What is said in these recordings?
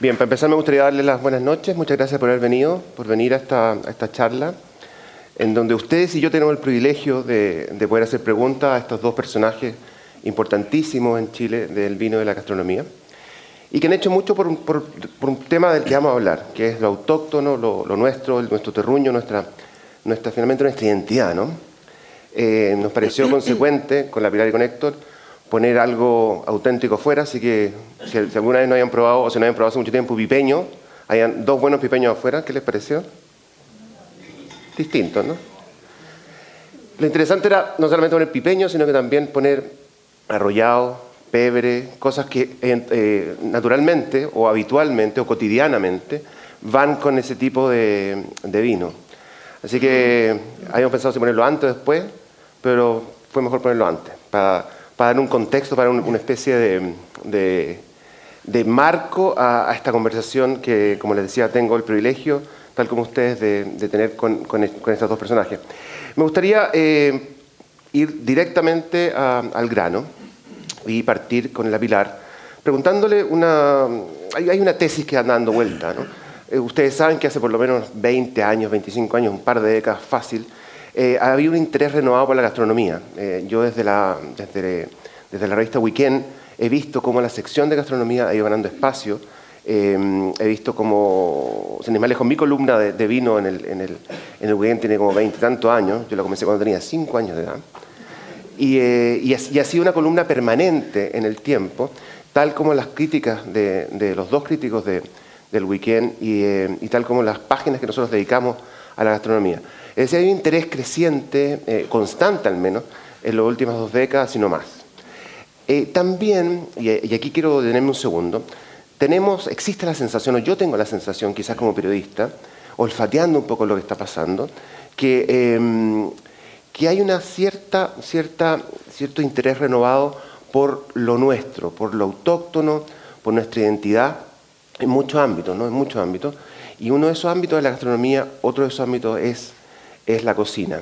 Bien, para empezar me gustaría darles las buenas noches. Muchas gracias por haber venido, por venir a esta, esta charla, en donde ustedes y yo tenemos el privilegio de, de, poder hacer preguntas a estos dos personajes importantísimos en Chile del vino y de la gastronomía, y que han hecho mucho por, por, por un tema del que vamos a hablar, que es lo autóctono, lo, lo nuestro, nuestro terruño, nuestra, nuestra, finalmente nuestra identidad. ¿no? Eh, nos pareció consecuente con la Pilar y con Héctor poner algo auténtico fuera, así que si, alguna vez no hayan probado o si no hayan probado hace mucho tiempo pipeño, hayan dos buenos pipeños afuera, ¿qué les pareció? Distintos, ¿no? Lo interesante era no solamente poner pipeño, sino que también poner arrollado, pebre, cosas que eh, naturalmente o habitualmente o cotidianamente van con ese tipo de, vino. Así que habíamos pensado si ponerlo antes o después, pero fue mejor ponerlo antes, para para dar un contexto, para una especie de, de, marco a, esta conversación que, como les decía, tengo el privilegio, tal como ustedes, de, tener con, con, estos dos personajes. Me gustaría eh, ir directamente al grano y partir con la Pilar, preguntándole una... Hay, una tesis que anda dando vuelta, ¿no? Eh, ustedes saben que hace por lo menos 20 años, 25 años, un par de décadas fácil, eh, ha habido un interés renovado por la gastronomía. Eh, yo desde la, desde, desde, la revista Weekend he visto cómo la sección de gastronomía ha ido ganando espacio. Eh, he visto cómo, sin ir más lejos, mi columna de, vino en el, en, el, en el Weekend tiene como 20 tantos años. Yo la comencé cuando tenía 5 años de edad. Y, y, ha, sido una columna permanente en el tiempo, tal como las críticas de, de los dos críticos de, del Weekend y, y tal como las páginas que nosotros dedicamos a la gastronomía. Es decir, hay un interés creciente, eh, constante al menos, en las últimas dos décadas, sino más. Eh, también, y, aquí quiero detenerme un segundo, tenemos, existe la sensación, o yo tengo la sensación, quizás como periodista, olfateando un poco lo que está pasando, que, em, que hay una cierta, cierta, cierto interés renovado por lo nuestro, por lo autóctono, por nuestra identidad, en muchos ámbitos, ¿no? En muchos ámbitos. Y uno de esos ámbitos es la gastronomía, otro de esos ámbitos es es la cocina.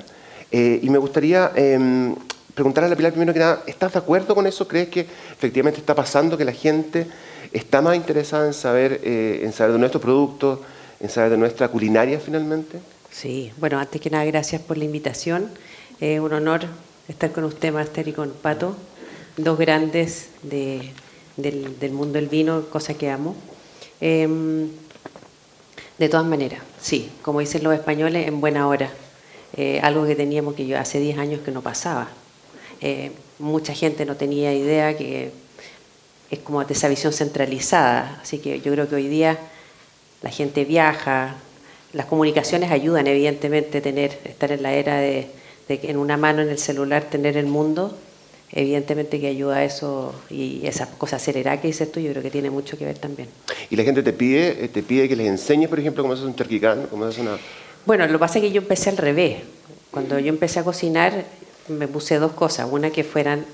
Eh, y me gustaría eh, preguntarle a la Pilar primero que nada, ¿estás de acuerdo con eso? ¿Crees que efectivamente está pasando que la gente está más interesada en saber, eh, en saber de nuestros productos, en saber de nuestra culinaria finalmente? Sí, bueno, antes que nada, gracias por la invitación. Es un honor estar con usted, Master, y con Pato, dos grandes del, del, mundo del vino, cosa que amo. Em, de todas maneras, sí, como dicen los españoles, en buena hora. Eh, algo que teníamos que yo hace 10 años que no pasaba. Eh, mucha gente no tenía idea que es como de esa visión centralizada, así que yo creo que hoy día la gente viaja, las comunicaciones ayudan evidentemente tener, estar en la era de, de en una mano en el celular tener el mundo, evidentemente que ayuda a eso y esa cosa acelerada que dices tú, yo creo que tiene mucho que ver también. ¿Y la gente te pide, eh, te pide que les enseñes, por ejemplo, cómo hacer un terquicán, cómo hacer una bueno, lo que pasa es que yo empecé al revés. Cuando yo empecé a cocinar, me puse dos cosas. Una que fueran,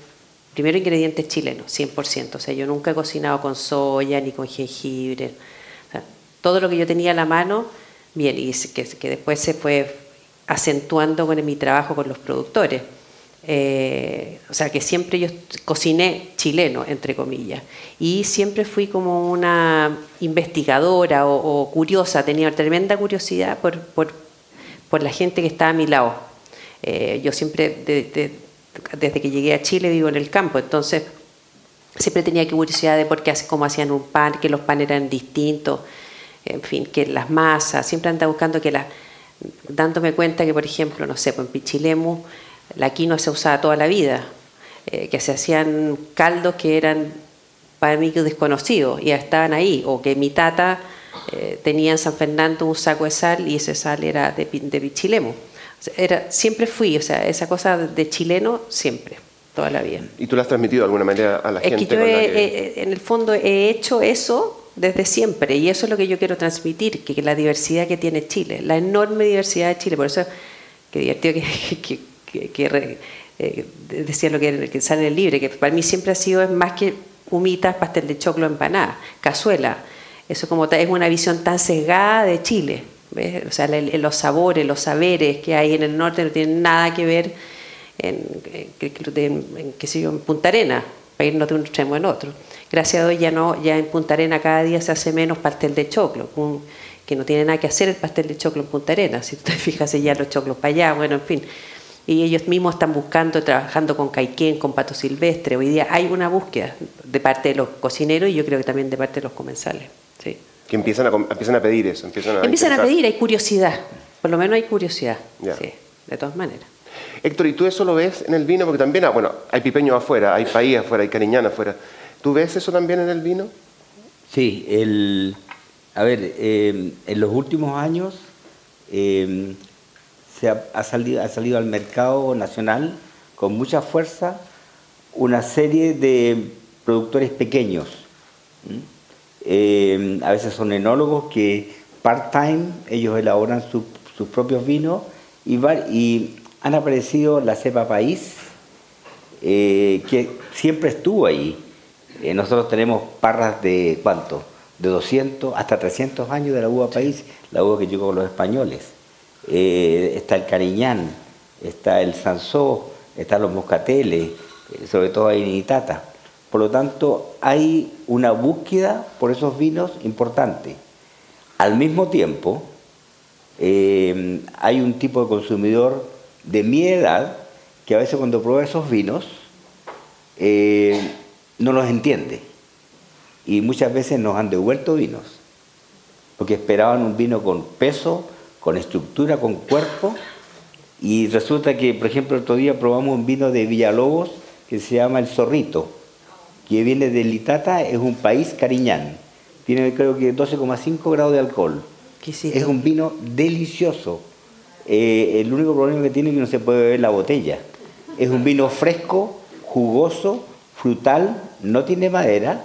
primero, ingredientes chilenos, 100%. O sea, yo nunca he cocinado con soya ni con jengibre. todo lo que yo tenía a la mano, bien, y que, que después se fue acentuando con mi trabajo con los productores. Eh, o sea que siempre yo cociné chileno, entre comillas, y siempre fui como una investigadora o, curiosa, tenía tremenda curiosidad por, por, por, la gente que estaba a mi lado. Eh, yo siempre, desde que llegué a Chile, vivo en el campo, entonces siempre tenía curiosidad de por qué, cómo hacían un pan, que los panes eran distintos, en fin, que las masas, siempre andaba buscando que las dándome cuenta que, por ejemplo, no sé, pues en Pichilemu la quinoa se usaba toda la vida, eh, que se hacían caldos que eran para mí desconocidos y estaban ahí, o que mi tata eh, tenía en San Fernando un saco de sal y ese sal era de, de Pichilemu. Era, siempre fui, o sea, esa cosa de chileno siempre, toda la vida. ¿Y tú lo has transmitido de alguna manera a la gente? Es que yo en el fondo he hecho eso desde siempre y eso es lo que yo quiero transmitir, que, la diversidad que tiene Chile, la enorme diversidad de Chile, por eso que divertido que que, eh, decía lo que, sale en el libro, que para mí siempre ha sido más que humitas, pastel de choclo, empanada, cazuela. Eso como es una visión tan sesgada de Chile. O sea, los sabores, los saberes que hay en el norte no tienen nada que ver en, en, en Punta Arena, para irnos de un extremo en otro. gracias a Dios ya no, ya en Punta Arena cada día se hace menos pastel de choclo, que no tiene nada que hacer el pastel de choclo en Punta Arena, si tú te fijas ya los choclos para allá, bueno, en fin. Y ellos mismos están buscando, trabajando con caiquén, con pato silvestre. Hoy día hay una búsqueda de parte de los cocineros y yo creo que también de parte de los comensales. Sí. Que empiezan a, empiezan a pedir eso. Empiezan a, empiezan a pedir, hay curiosidad. Por lo menos hay curiosidad. Sí, de todas maneras. Héctor, ¿y tú eso lo ves en el vino? Porque también, ah, bueno, hay pipeños afuera, hay país afuera, hay cariñana afuera. ¿Tú ves eso también en el vino? Sí, el, a ver, em, en los últimos años em, se ha, salido, ha salido al mercado nacional con mucha fuerza una serie de productores pequeños. Em, a veces son enólogos que part-time, ellos elaboran sus propios vinos y, y han aparecido la cepa país, eh, que siempre estuvo ahí. Eh, nosotros tenemos parras de cuánto? De 200 hasta 300 años de la uva país, la uva que llegó con los españoles. Eh, está el cariñán, está el sansó, están los moscateles, sobre todo hay nitata. Por lo tanto, hay una búsqueda por esos vinos importante. Al mismo tiempo, hay un tipo de consumidor de mi edad que a veces cuando prueba esos vinos eh, no los entiende. Y muchas veces nos han devuelto vinos, porque esperaban un vino con peso, con estructura, con cuerpo, y resulta que, por ejemplo, otro día probamos un vino de Villalobos que se llama El Zorrito, que viene de Litata, es un país cariñán. Tiene creo que 12,5 grados de alcohol. Es un vino delicioso eh, el único problema que tiene es que no se puede beber la botella. Es un vino fresco, jugoso, frutal, no tiene madera.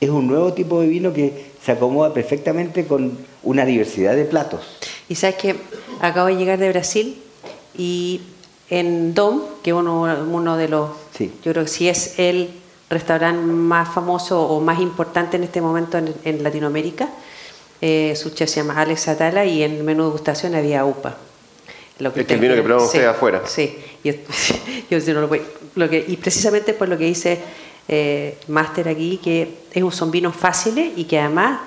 Es un nuevo tipo de vino que se acomoda perfectamente con una diversidad de platos. Y sabes que acabo de llegar de Brasil y en Dom, que es uno, de los, yo creo que sí es el restaurante más famoso o más importante en este momento en Latinoamérica, eh, su chef se llama Alex Atala y en el menú de gustación había UPA. Lo que el vino que probamos usted afuera. Sí, yo, no lo, que, y precisamente por lo que dice eh, Máster aquí, que son vinos fáciles y que además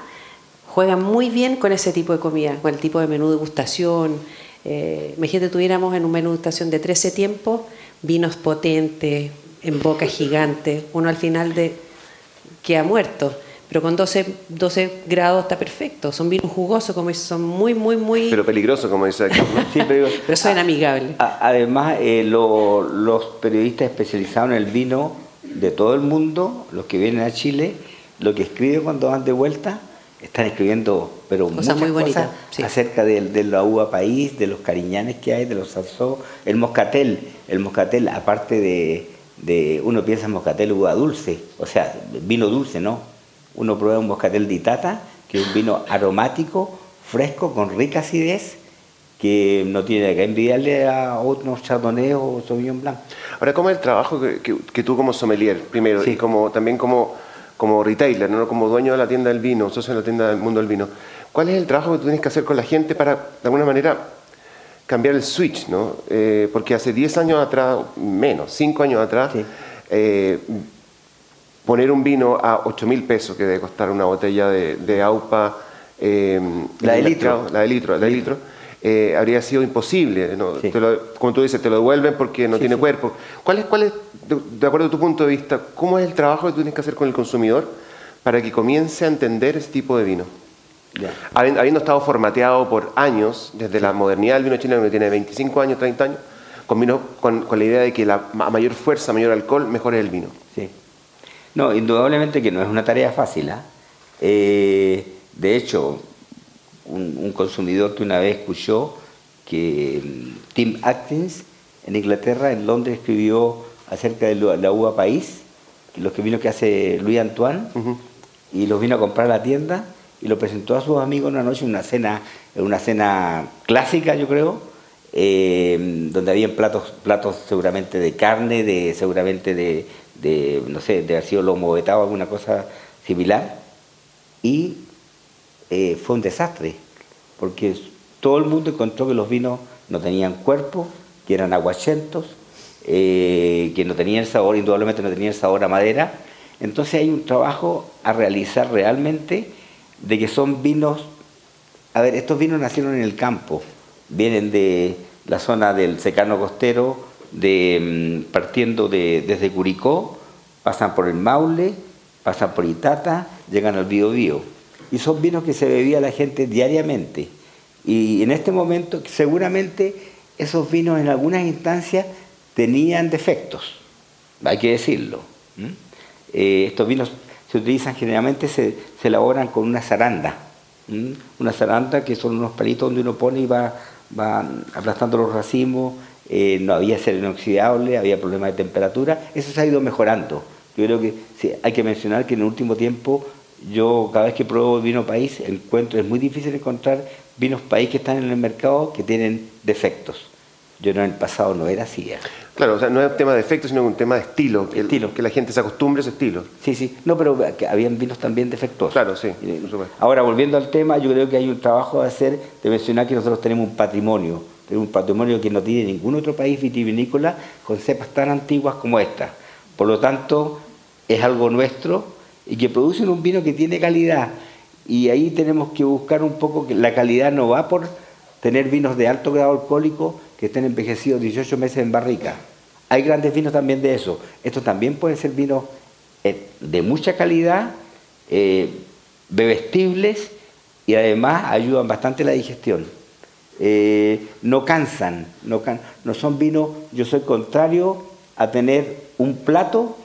juegan muy bien con ese tipo de comida, con el tipo de menú de gustación. Eh, imagínate, tuviéramos en un menú de gustación de 13 tiempos, vinos potentes, en boca gigante, uno al final de queda muerto pero con 12, 12 grados está perfecto. Son vinos jugosos, como son muy, muy, muy... Pero peligroso, como dice aquí. sí, pero, pero son amigables. Además, eh, los periodistas especializados en el vino de todo el mundo, los que vienen a Chile, lo que escriben cuando van de vuelta, están escribiendo pero muchas muy cosas acerca de, la uva país, de los cariñanes que hay, de los salsó, el moscatel, el moscatel aparte de, de, uno piensa en moscatel uva dulce, o sea, vino dulce, ¿no? uno prueba un moscatel de Itata, que es un vino aromático, fresco, con rica acidez, que no tiene que envidiarle a otros chardonnay o sauvignon blanc. Ahora, ¿cómo es el trabajo que, tú como sommelier, primero, y como, también como, como retailer, ¿no? como dueño de la tienda del vino, socio de la tienda del mundo del vino? ¿Cuál es el trabajo que tú tienes que hacer con la gente para, de alguna manera, cambiar el switch? ¿no? Eh, porque hace 10 años atrás, menos, 5 años atrás, eh, poner un vino a 8 mil pesos que debe costar una botella de, AUPA. Eh, la, de litro. la de litro. La de litro. Habría sido imposible. como tú dices, te lo devuelven porque no tiene cuerpo. ¿Cuál es, cuál es, de, acuerdo a tu punto de vista, cómo es el trabajo que tú tienes que hacer con el consumidor para que comience a entender ese tipo de vino? Habiendo, estado formateado por años, desde la modernidad del vino chileno, que tiene 25 años, 30 años, con, con, con la idea de que la, a mayor fuerza, mayor alcohol, mejor es el vino. Sí. No, indudablemente que no es una tarea fácil. ¿ah? Eh, de hecho, un, consumidor que una vez escuchó que Tim Atkins en Inglaterra, en Londres, escribió acerca de la uva país, los que vino que hace Louis Antoine, y los vino a comprar a la tienda y lo presentó a sus amigos una noche, una cena, una cena clásica, yo creo, eh, donde habían platos, platos seguramente de carne, de seguramente de, de, no sé, de haber sido lomo vetado, alguna cosa similar, y eh, fue un desastre, porque todo el mundo encontró que los vinos no tenían cuerpo, que eran aguachentos, eh, que no tenían sabor, indudablemente no tenían sabor a madera, Entonces hay un trabajo a realizar realmente de que son vinos, a ver, estos vinos nacieron en el campo, vienen de la zona del secano costero, de, mm, partiendo de, desde Curicó, pasan por el Maule, pasan por Itata, llegan al Biobío. Y son vinos que se bebía la gente diariamente. Y en este momento seguramente esos vinos en algunas instancias tenían defectos, hay que decirlo. Eh, estos vinos se utilizan generalmente, se, elaboran con una zaranda, una zaranda que son unos palitos donde uno pone y va, va aplastando los racimos, eh, no había ser inoxidable, había problemas de temperatura, eso se ha ido mejorando. Yo creo que hay que mencionar que en el último tiempo yo cada vez que pruebo vino país encuentro, es muy difícil encontrar vinos país que están en el mercado que tienen defectos. Yo en el pasado no era así. Claro, o sea, no es un tema de efecto, sino un tema de estilo, que, estilo. que la gente se acostumbre a ese estilo. Sí, sí, no, pero que habían vinos también defectuosos. Claro, sí. Ahora, volviendo al tema, yo creo que hay un trabajo a hacer de mencionar que nosotros tenemos un patrimonio, tenemos un patrimonio que no tiene ningún otro país vitivinícola con cepas tan antiguas como esta. Por lo tanto, es algo nuestro y que producen un vino que tiene calidad. Y ahí tenemos que buscar un poco que la calidad no va por tener vinos de alto grado alcohólico que estén envejecidos 18 meses en barrica. Hay grandes vinos también de eso. Estos también pueden ser vinos eh, de mucha calidad, eh, bebestibles y además ayudan bastante la digestión. Eh, no cansan, no, son vinos, yo soy contrario a tener un plato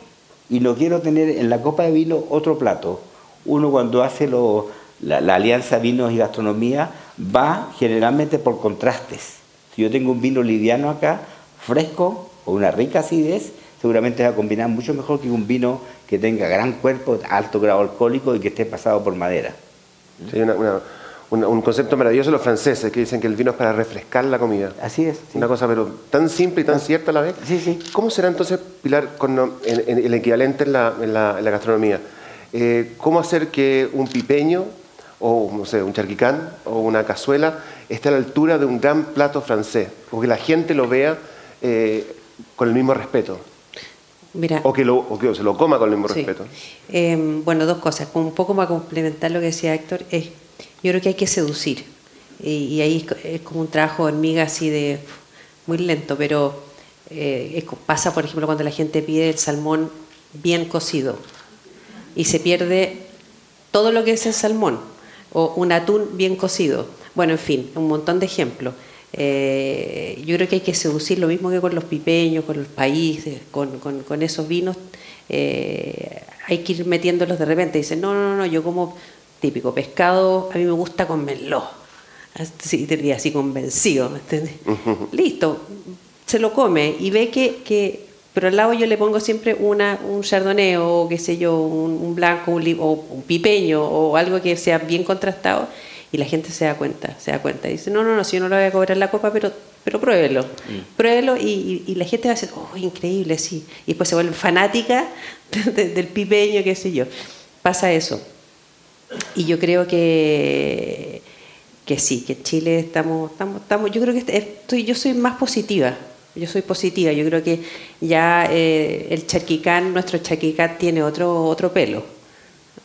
y no quiero tener en la copa de vino otro plato. Uno cuando hace la, la alianza vinos y gastronomía va generalmente por contrastes. Si yo tengo un vino liviano acá, fresco o una rica acidez, seguramente va a combinar mucho mejor que un vino que tenga gran cuerpo, alto grado alcohólico y que esté pasado por madera. Sí, un concepto maravilloso de los franceses que dicen que el vino es para refrescar la comida. Así es. Una cosa pero tan simple y tan cierta a la vez. Sí, sí. ¿Cómo será entonces, Pilar, con el equivalente en la, en la, gastronomía? Eh, ¿Cómo hacer que un pipeño o no sé, un charquicán o una cazuela esté a la altura de un gran plato francés, o que la gente lo vea eh, con el mismo respeto. Mira, o, que lo, o que se lo coma con el mismo respeto. Em, bueno, dos cosas. Un poco para complementar lo que decía Héctor, es, yo creo que hay que seducir. Y, ahí es, como un trabajo de hormiga así de muy lento, pero eh, pasa, por ejemplo, cuando la gente pide el salmón bien cocido y se pierde todo lo que es el salmón o un atún bien cocido. Bueno, en fin, un montón de ejemplos. Eh, yo creo que hay que seducir lo mismo que con los pipeños, con los países, con, esos vinos. Eh, hay que ir metiéndolos de repente. Dicen, no, no, no, yo como típico pescado, a mí me gusta con meló. Así, diría así convencido, Listo, se lo come y ve que, que pero al lado yo le pongo siempre una, un chardonnay o qué sé yo, un, blanco un, o un pipeño o algo que sea bien contrastado y la gente se da cuenta, se da cuenta. Y dice, no, no, no, si yo no le voy a cobrar la copa, pero, pero pruébelo. Mm. Pruébelo y, y, la gente va a decir, oh, increíble, sí. Y después se vuelve fanática del pipeño, qué sé yo. Pasa eso. Y yo creo que, que sí, que en Chile estamos, estamos, estamos yo creo que estoy, yo soy más positiva yo soy positiva, yo creo que ya eh, el charquicán, nuestro charquicán tiene otro, otro pelo.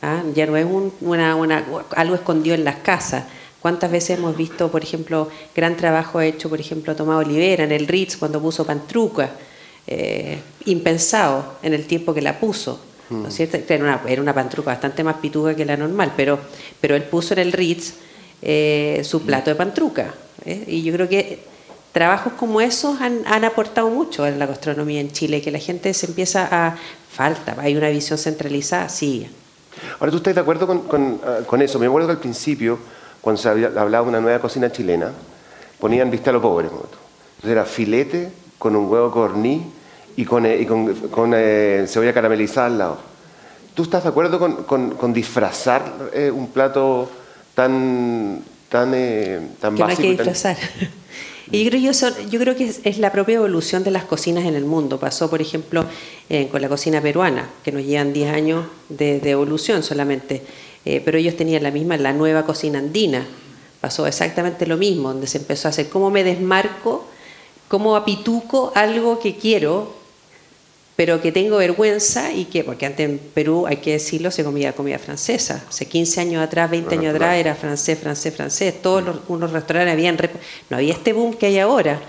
¿Ah? Ya no es una, una, algo escondido en las casas. ¿Cuántas veces hemos visto, por ejemplo, gran trabajo hecho, por ejemplo, Tomás Olivera en el Ritz cuando puso Pantruca? Eh, impensado en el tiempo que la puso. ¿no es mm. cierto? Era una, era una pantruca bastante más pituga que la normal, pero, pero él puso en el Ritz eh, su plato de pantruca. Y yo creo que trabajos como esos han, aportado mucho en la gastronomía en Chile, que la gente se empieza a... Falta, hay una visión centralizada, sí. Ahora, ¿tú estás de acuerdo con, ah, eso? Me acuerdo que al principio, cuando se hablaba de una nueva cocina chilena, ponían vista a lo pobre. Entonces era filete con un huevo corní y con, eh, eh, cebolla caramelizada al lado. ¿Tú estás de acuerdo con, disfrazar eh, un plato tan, tan, tan que básico? No hay que disfrazar. Y yo creo, yo creo que es, la propia evolución de las cocinas en el mundo. Pasó, por ejemplo, eh, con la cocina peruana, que nos llevan 10 años de, evolución solamente, eh, pero ellos tenían la misma, la nueva cocina andina. Pasó exactamente lo mismo, donde se empezó a hacer cómo me desmarco, cómo apituco algo que quiero pero que tengo vergüenza y que, porque antes en Perú, hay que decirlo, se comía comida francesa. Hace 15 años atrás, 20 años atrás era francés, francés, francés. Todos los, unos restaurantes habían, no había este boom que hay ahora.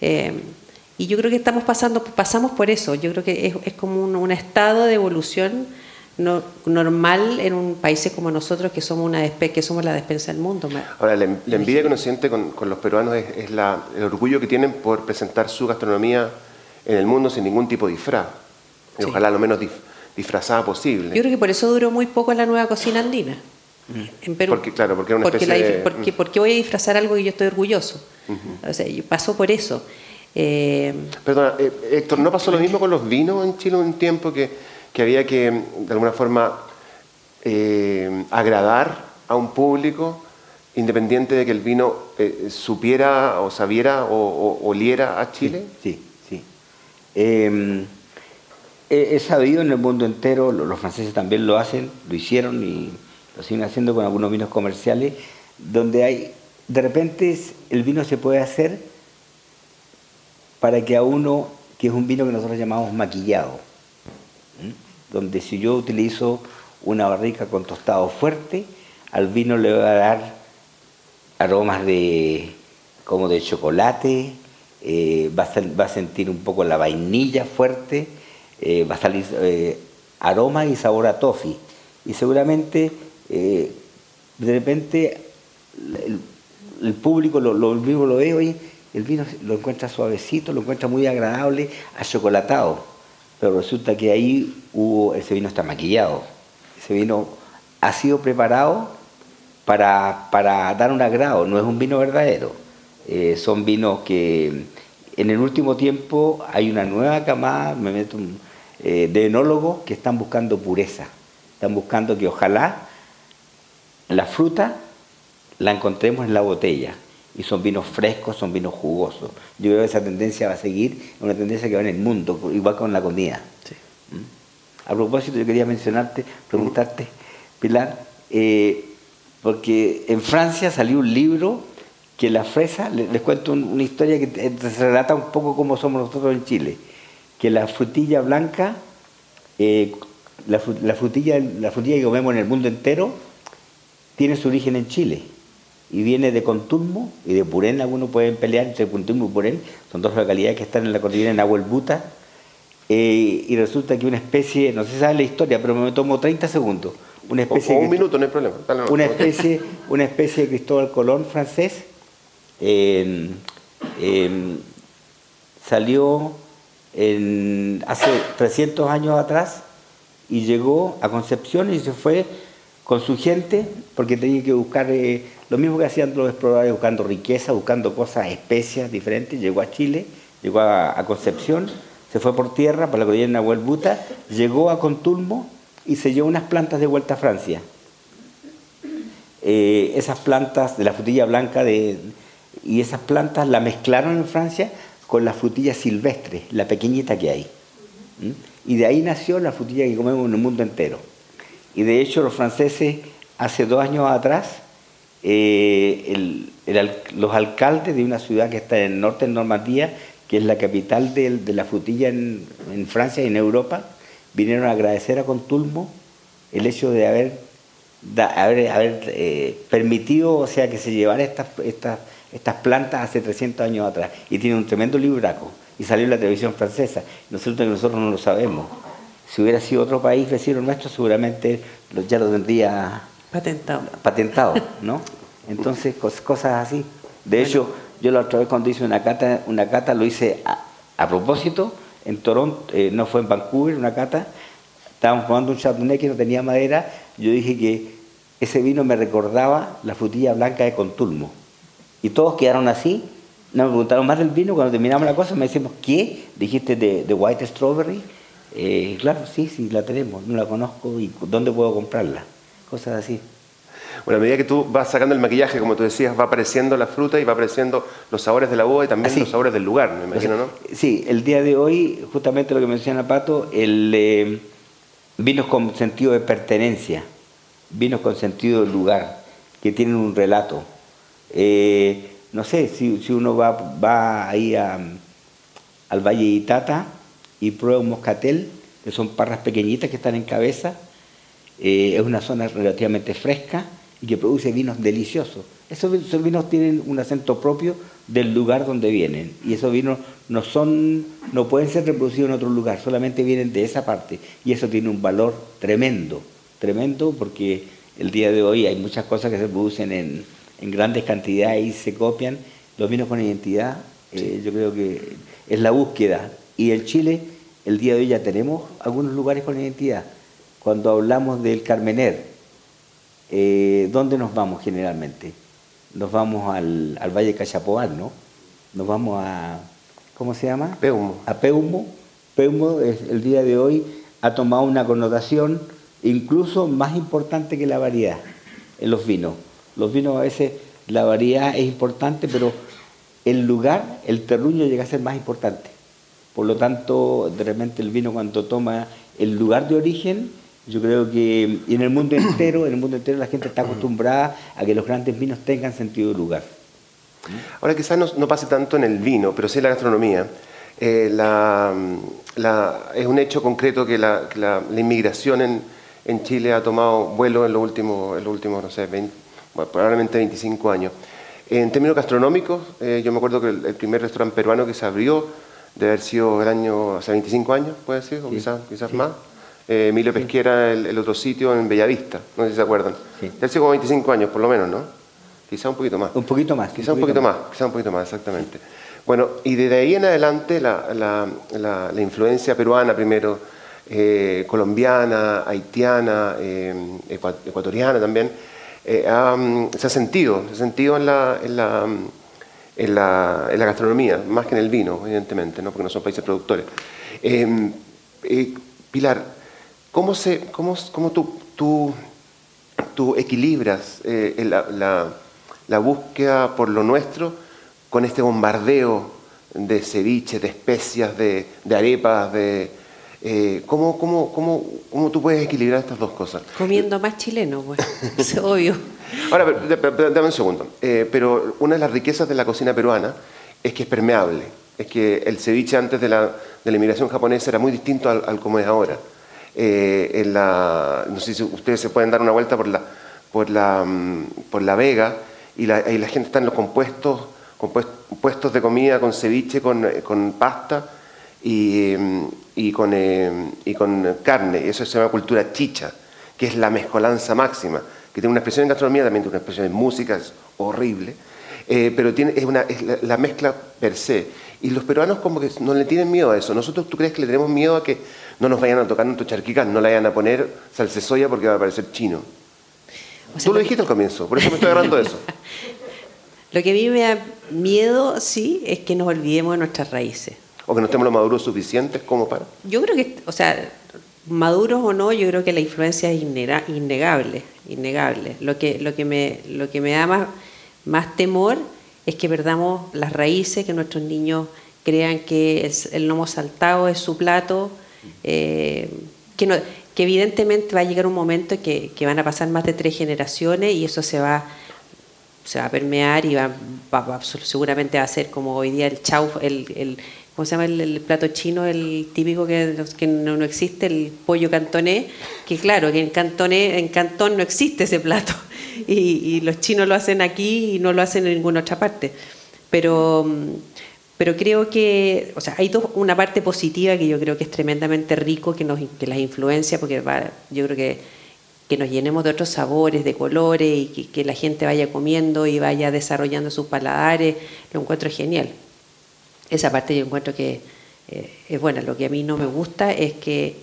Eh, y yo creo que estamos pasando, pasamos por eso. Yo creo que es, es como un, un, estado de evolución no, normal en un país como nosotros que somos una que somos la despensa del mundo. Ahora, la, la envidia que uno siente con, con los peruanos es, es la, el orgullo que tienen por presentar su gastronomía en el mundo sin ningún tipo de disfraz. Y ojalá lo menos dif, disfrazada posible. Yo creo que por eso duró muy poco la nueva cocina andina. En Perú. Porque, claro, porque, era una porque, especie la, de... porque, porque voy a disfrazar algo y yo estoy orgulloso. Uh -huh. O sea, yo paso por eso. Eh, Perdona, eh, Héctor, ¿no pasó lo mismo con los vinos en Chile un tiempo que, que había que, de alguna forma, eh, agradar a un público independiente de que el vino eh, supiera o sabiera o, o, oliera a Chile? Sí, sí. Eh, he sabido en el mundo entero, los franceses también lo hacen, lo hicieron y lo siguen haciendo con algunos vinos comerciales, donde hay, de repente el vino se puede hacer para que a uno, que es un vino que nosotros llamamos maquillado, donde si yo utilizo una barrica con tostado fuerte, al vino le va a dar aromas de como de chocolate, eh, va, a, sentir un poco la vainilla fuerte, eh, va a salir eh, aroma y sabor a toffee. Y seguramente de repente el, el público lo, lo, lo ve hoy, el vino lo encuentra suavecito, lo encuentra muy agradable, achocolatado. Pero resulta que ahí ese vino está maquillado. Ese vino ha sido preparado para, para dar un agrado, no es un vino verdadero. Eh, son vinos que en el último tiempo hay una nueva camada, me meto un, eh, de enólogos que están buscando pureza. Están buscando que ojalá la fruta la encontremos en la botella. Y son vinos frescos, son vinos jugosos. Yo creo que esa tendencia va a seguir, una tendencia que va en el mundo, igual con la comida. Sí. ¿Mm? A propósito, yo quería mencionarte, preguntarte, Pilar, eh, porque en Francia salió un libro que la fresa, les, les cuento una historia que se relata un poco cómo somos nosotros en Chile, que la frutilla blanca, eh, la, la, frutilla, la frutilla que comemos en el mundo entero, tiene su origen en Chile y viene de Contulmo y de Purén, algunos pueden pelear entre Contulmo y Purén, son dos localidades que están en la cordillera de Nahuelbuta, eh, y resulta que una especie, no sé si sabe la historia, pero me tomó 30 segundos, una especie... O, o un minuto, no hay problema. Una especie, una especie de Cristóbal Colón francés, salió hace 300 años atrás y llegó a Concepción y se fue con su gente porque tenía que buscar eh, lo mismo que hacían los exploradores buscando riqueza, buscando cosas, especias diferentes, llegó a Chile, llegó a, Concepción, se fue por tierra, por la cordillera de Nahuelbuta, llegó a Contulmo y se llevó unas plantas de vuelta a Francia. Eh, esas plantas de la frutilla blanca de, y esas plantas la mezclaron en Francia con la frutilla silvestre, la pequeñita que hay. ¿Mm? Y de ahí nació la frutilla que comemos en el mundo entero. Y de hecho los franceses hace dos años atrás, eh, los alcaldes de una ciudad que está en el norte de Normandía, que es la capital de, la frutilla en, Francia y en Europa, vinieron a agradecer a Contulmo el hecho de haber, eh, permitido, o sea, que se llevara estas, estas, estas plantas hace 300 años atrás. Y tiene un tremendo libraco. Y salió en la televisión francesa. Nosotros, nosotros no lo sabemos. Si hubiera sido otro país vecino nuestro, seguramente ya lo tendría patentado. patentado ¿no? Entonces, cosas así. De bueno. hecho, yo la otra vez cuando hice una cata, una cata lo hice a, a propósito en Toronto, eh, no fue en Vancouver, una cata. Estábamos tomando un chardonnay que no tenía madera. Yo dije que ese vino me recordaba la frutilla blanca de Contulmo. Y todos quedaron así. No me preguntaron más del vino. Cuando terminamos la cosa, me decimos, ¿qué? Dijiste de, de White Strawberry. Eh, claro, sí, sí, la tenemos, no la conozco y ¿dónde puedo comprarla? Cosas así. Bueno, a medida que tú vas sacando el maquillaje, como tú decías, va apareciendo la fruta y va apareciendo los sabores de la uva y también así. los sabores del lugar, me imagino, ¿no? Sí, el día de hoy, justamente lo que menciona Pato, el eh, vinos con sentido de pertenencia, vinos con sentido de lugar, que tienen un relato. Eh, no sé, si, si uno va, va ahí al Valle de Itata, y prueba un moscatel, que son parras pequeñitas que están en cabeza. Eh, es una zona relativamente fresca y que produce vinos deliciosos. Esos, esos, vinos tienen un acento propio del lugar donde vienen y esos vinos no son no pueden ser reproducidos en otro lugar, solamente vienen de esa parte y eso tiene un valor tremendo, tremendo porque el día de hoy hay muchas cosas que se producen en, en grandes cantidades y se copian. Los vinos con identidad, eh, yo creo que es la búsqueda. Y en Chile, el día de hoy ya tenemos algunos lugares con identidad. Cuando hablamos del Carmener, eh, ¿dónde nos vamos generalmente? Nos vamos al, al Valle Cachapoal, ¿no? Nos vamos a, ¿cómo se llama? Peumo. A Peumo. Peumo es, el día de hoy ha tomado una connotación incluso más importante que la variedad en los vinos. Los vinos a veces, la variedad es importante, pero el lugar, el terruño llega a ser más importante. Por lo tanto, de repente el vino cuando toma el lugar de origen, yo creo que en el mundo entero, en el mundo entero la gente está acostumbrada a que los grandes vinos tengan sentido de lugar. Ahora quizás no, no pase tanto en el vino, pero sí en la gastronomía. Eh, es un hecho concreto que la, que la inmigración en, en, Chile ha tomado vuelo en los últimos, en los últimos no sé, 20, bueno, probablemente 25 años. En términos gastronómicos, eh, yo me acuerdo que el, el, primer restaurante peruano que se abrió debe haber sido el año, hace 25 años, puede ser, o sí, quizás, quizás sí. más. Eh, Emilio sí. Pesquera, el, el, otro sitio en Bellavista, no sé si se acuerdan. Sí. Ya hace como 25 años, por lo menos, ¿no? Quizá un poquito más. Un poquito más. Quizá un poquito, un poquito más. más, quizá un poquito más, exactamente. Bueno, y desde ahí en adelante la, la, la, la influencia peruana primero, eh, colombiana, haitiana, eh, ecuatoriana también, eh, se ha sentido, se ha sentido en la, en, la, en, la, gastronomía, más que en el vino, evidentemente, ¿no? porque no son países productores. Em, eh, Pilar, ¿cómo, se, cómo, cómo tú, tú, tú equilibras eh, la, la búsqueda por lo nuestro con este bombardeo de ceviche, de especias, de, de arepas, de, eh, ¿cómo, cómo, cómo, ¿Cómo tú puedes equilibrar estas dos cosas? Comiendo más chileno, bueno, es obvio. Ahora, dame un segundo. Eh, pero una de las riquezas de la cocina peruana es que es permeable. Es que el ceviche antes de la, de la inmigración japonesa era muy distinto al, al como es ahora. Eh, en la, no sé si ustedes se pueden dar una vuelta por la, por la, mm, por la Vega y la, y la gente está en los compuestos, compuestos de comida con ceviche, con, con pasta y, y, con, eh, y con carne. Eso se llama cultura chicha, que es la mezcolanza máxima, que tiene una expresión en gastronomía, también tiene una expresión en música, es horrible, eh, pero tiene, es, una, es la, la, mezcla per se. Y los peruanos como que no le tienen miedo a eso. Nosotros, ¿tú crees que le tenemos miedo a que no nos vayan a tocar nuestro charquicán, no le vayan a poner salsa soya porque va a parecer chino? O sea, Tú lo dijiste al comienzo, por eso me estoy agarrando eso. Lo que a mí me da miedo, sí, es que nos olvidemos de nuestras raíces. ¿O que no estemos lo maduros suficientes como para? Yo creo que, o sea, maduros o no, yo creo que la influencia es innegable, innegable. Lo que, lo que, me, lo que me da más, más temor es que perdamos las raíces, que nuestros niños crean que el, el lomo saltado es su plato, eh, que, no, que evidentemente va a llegar un momento que, que van a pasar más de tres generaciones y eso se va se va a permear y va, va, va, seguramente va a ser como hoy día el chau, el, el ¿cómo se llama el, plato chino, el típico que, no, existe, el pollo cantonés? Que claro, que en cantonés, en Cantón no existe ese plato y, y, los chinos lo hacen aquí y no lo hacen en ninguna otra parte. Pero, pero creo que, o sea, hay dos, una parte positiva que yo creo que es tremendamente rico, que, nos, que las influencia, porque va, yo creo que que nos llenemos de otros sabores, de colores y que, que, la gente vaya comiendo y vaya desarrollando sus paladares, lo encuentro genial. Esa parte yo encuentro que eh, es buena. Lo que a mí no me gusta es que,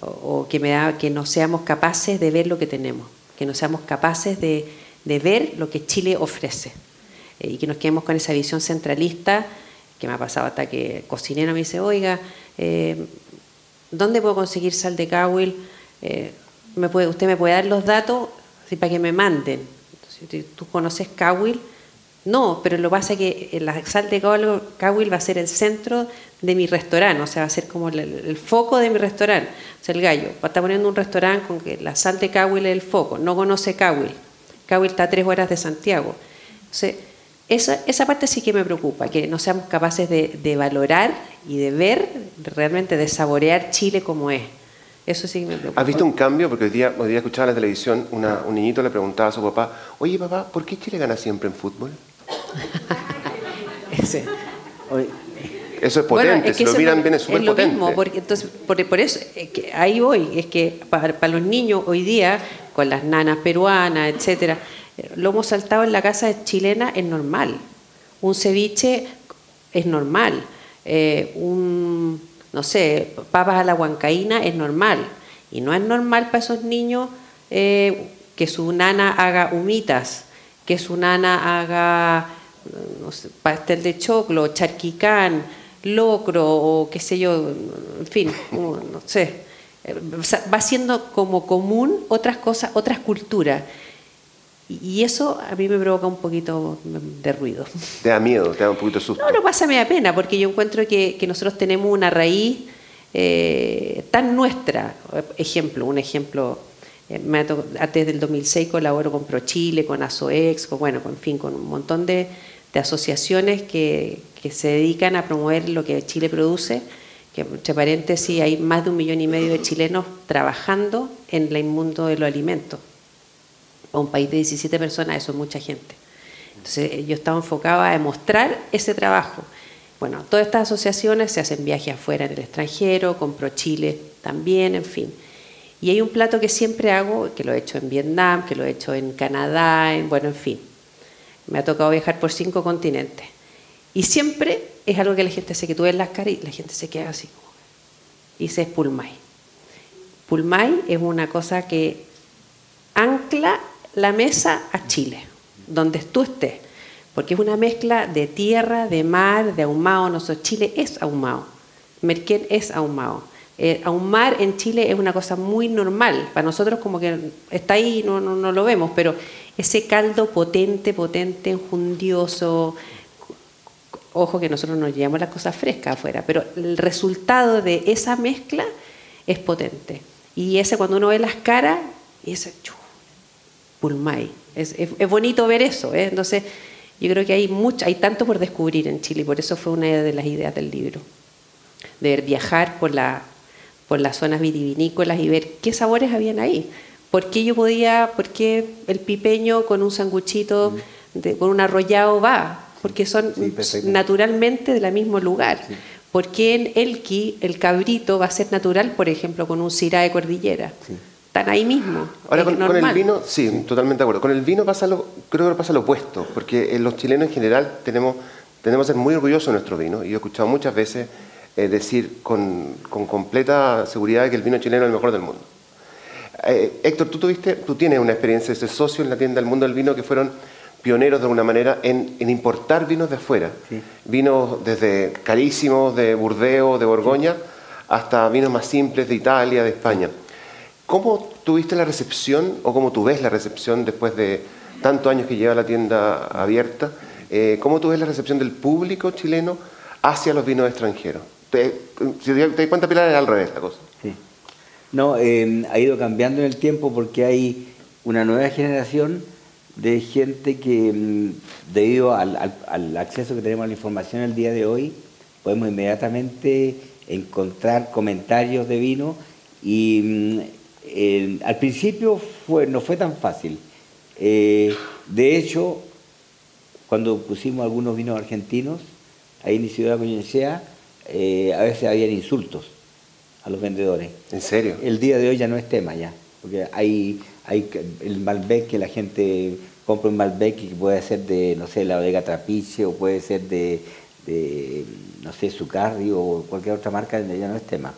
o, que, me da, que no seamos capaces de ver lo que tenemos, que no seamos capaces de, de ver lo que Chile ofrece eh, y que nos quedemos con esa visión centralista que me ha pasado hasta que cocinero me dice, oiga, eh, ¿dónde puedo conseguir sal de puede, usted me puede dar los datos para que me manden. Tú conoces Cahuil, no, pero lo que pasa es que la sal de va a ser el centro de mi restaurante, o sea, va a ser como el, el foco de mi restaurante. O sea, el gallo va a estar poniendo un restaurante con que la sal de es el foco, no conoce Cahuil. Cahuil está a tres horas de Santiago. Entonces, esa, esa parte sí que me preocupa, que no seamos capaces de, de valorar y de ver, realmente de saborear Chile como es. Eso sí me preocupa. ¿Has visto un cambio? Porque hoy día, hoy día escuchaba en la televisión, una- un niñito le preguntaba a su papá, oye papá, ¿por qué Chile gana siempre en fútbol? Ese. Eso es Bueno, potente, es si que lo miran no- bien es súper lo potente. mismo, porque entonces, por, por eso, es que ahí voy, es que para, para los niños hoy día, con las nanas peruanas, etcétera, eh, lomo saltado en la casa chilena es normal. Un ceviche es normal. Eh, un, no sé, papas a la huancaína es normal. Y no es normal para esos niños eh, que su nana haga humitas, que su nana haga no sé, pastel de choclo, charquicán, locro o qué sé yo, en fin, no sé. Va siendo como común otras cosas, otras culturas. Y eso a mí me provoca un poquito de ruido. Te da miedo, te da un poquito de susto. No, no pasa me da pena, porque yo encuentro que, que nosotros tenemos una raíz eh, tan nuestra. Ejemplo, un ejemplo, me ha to- desde el 2006 colaboro con ProChile, con ASOEX, con, bueno, con, en fin, con un montón de, asociaciones que, se dedican a promover lo que Chile produce, que entre paréntesis hay más de un millón y medio de chilenos trabajando en el mundo de los alimentos. Un país de 17 personas, eso es mucha gente. Entonces, eh, yo estaba enfocada a demostrar ese trabajo. Bueno, todas estas asociaciones se hacen viajes afuera en el extranjero, con ProChile también, en fin. Y hay un plato que siempre hago, que lo he hecho en Vietnam, que lo he hecho en Canadá, en, bueno, en fin. Me ha tocado viajar por cinco continentes. Y siempre es algo que la gente se que tú ves las caras y la gente se queda así. Y ese es pulmay. Pulmay es una cosa que ancla la mesa a Chile, donde tú estés, porque es una mezcla de tierra, de mar, de ahumado. Nosotros, Chile es ahumado, Merquén es ahumado. Eh, ahumar en Chile es una cosa muy normal, para nosotros como que está ahí, no, no, no lo vemos, pero ese caldo potente, potente, enjundioso, ojo que nosotros nos llevamos las cosas frescas afuera, pero el resultado de esa mezcla es potente. Y ese cuando uno ve las caras, ese pulmay. Es, es- es bonito ver eso. ¿eh? Entonces, yo creo que hay mucho, hay tanto por descubrir en Chile, por eso fue una de las ideas del libro. De viajar por, la, por las zonas vitivinícolas y ver qué sabores habían ahí. ¿Por qué yo podía, por qué el pipeño con un sanguchito, de- con un arrollado va? Porque son Sí, naturalmente del mismo lugar. ¿Por qué en Elqui el cabrito va a ser natural, por ejemplo, con un cirá de cordillera? Están ahí mismo. Ahora, es con, con el vino, sí, totalmente de acuerdo. Con el vino pasa lo, creo que pasa lo opuesto, porque los chilenos en general tenemos, tenemos que ser muy orgullosos de nuestro vino. Y yo he escuchado muchas veces eh, decir con, con completa seguridad que el vino chileno es el mejor del mundo. Eh, Héctor, tú, tuviste, tú tienes una experiencia de socio en la tienda del mundo del vino que fueron pioneros de alguna manera en, en importar vinos de afuera. Sí. Vinos desde carísimos de Burdeos, de Borgoña, hasta vinos más simples de Italia, de España. ¿Cómo tuviste la recepción o cómo tú ves la recepción después de tantos años que lleva la tienda abierta? Eh, ¿Cómo tú ves la recepción del público chileno hacia los vinos extranjeros? Te, si te das cuenta, Pilar, es al revés la cosa. No, eh, ha ido cambiando en el tiempo porque hay una nueva generación de gente que, mm, debido al, acceso que tenemos a la información el día de hoy, podemos inmediatamente encontrar comentarios de vino y eh, al principio no fue tan fácil. Eh, de hecho, cuando pusimos algunos vinos argentinos, ahí en Ciudad Coñecea, eh, a veces habían insultos a los vendedores. ¿En serio? El día de hoy ya no es tema ya, porque hay, hay el Malbec que la gente compra un Malbec que puede ser de, no sé, la bodega Trapiche o puede ser de, de, no sé, Zucardi o cualquier otra marca, ya no es tema.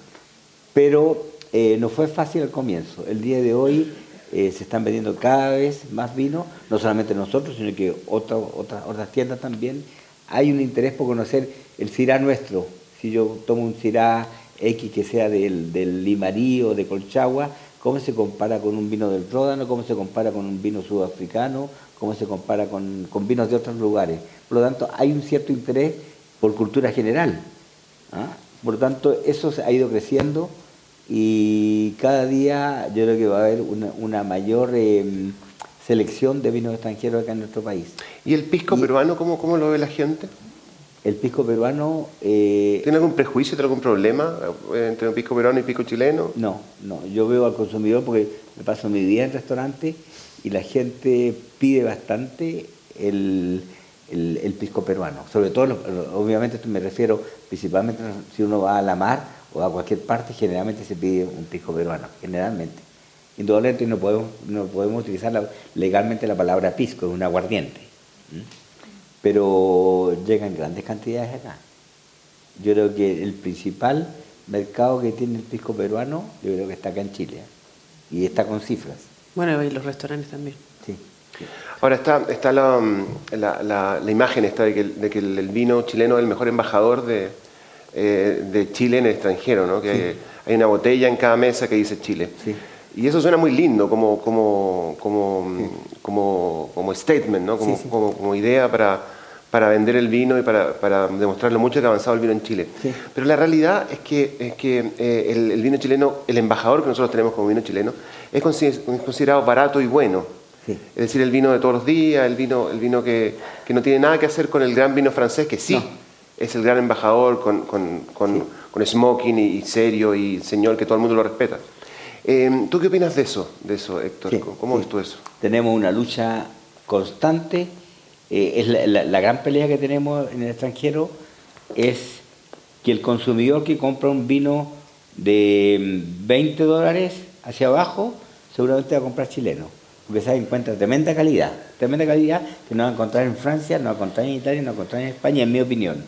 Pero eh, no fue fácil al comienzo. El día de hoy eh, se están vendiendo cada vez más vinos, no solamente nosotros, sino que otra- otras otras tiendas también. Hay un interés por conocer el Cirá nuestro. Si yo tomo un Cirá X que sea del, del Limarí o de Colchagua, ¿cómo se compara con un vino del Ródano? ¿Cómo se compara con un vino sudafricano? ¿Cómo se compara con, con vinos de otros lugares? Por lo tanto, hay un cierto interés por cultura general. ¿ah? Por lo tanto, eso se ha ido creciendo y cada día yo creo que va a haber una, una mayor eh, selección de vinos extranjeros acá en nuestro país. ¿Y el pisco Y- peruano, cómo, cómo lo ve la gente? El pisco peruano... Eh, ¿Tiene algún prejuicio, tiene algún problema eh, entre un pisco peruano y pisco chileno? No, no. Yo veo al consumidor porque me paso mi día en restaurante y la gente pide bastante el, el, pisco peruano. Sobre todo, obviamente me refiero principalmente si uno va a la mar o a cualquier parte, generalmente se pide un pisco peruano, generalmente. Indudablemente no podemos, no podemos utilizar legalmente la palabra pisco, es un aguardiente pero llega en grandes cantidades acá. Yo creo que el principal mercado que tiene el pisco peruano, yo creo que está acá en Chile, ¿eh? y está con cifras. Bueno, y los restaurantes también. Sí. Ahora está, está la, la, la, imagen esta de que, de que, el vino chileno es el mejor embajador de, eh, de Chile en el extranjero, ¿no? que hay, una botella en cada mesa que dice Chile. Sí. Y eso suena muy lindo como, como, como, como, como statement, ¿no? como, como, como idea para, para vender el vino y para, para, demostrar lo mucho que ha avanzado el vino en Chile. Pero la realidad es que, es que eh, el, vino chileno, el embajador que nosotros tenemos como vino chileno, es considerado barato y bueno. Es decir, el vino de todos los días, el vino, el vino que, que, no tiene nada que hacer con el gran vino francés, que sí, es el gran embajador con, con, con, con smoking y, serio y señor que todo el mundo lo respeta. Em, ¿Tú qué opinas de eso, de eso Héctor? ¿Cómo ves tú eso? Tenemos una lucha constante. Eh, es la, gran pelea que tenemos en el extranjero es que el consumidor que compra un vino de 20 mm, dólares hacia abajo seguramente va a comprar chileno, porque se encuentra tremenda calidad, tremenda calidad que no va a encontrar en Francia, no va a encontrar en Italia, no va a encontrar en España, en mi opinión.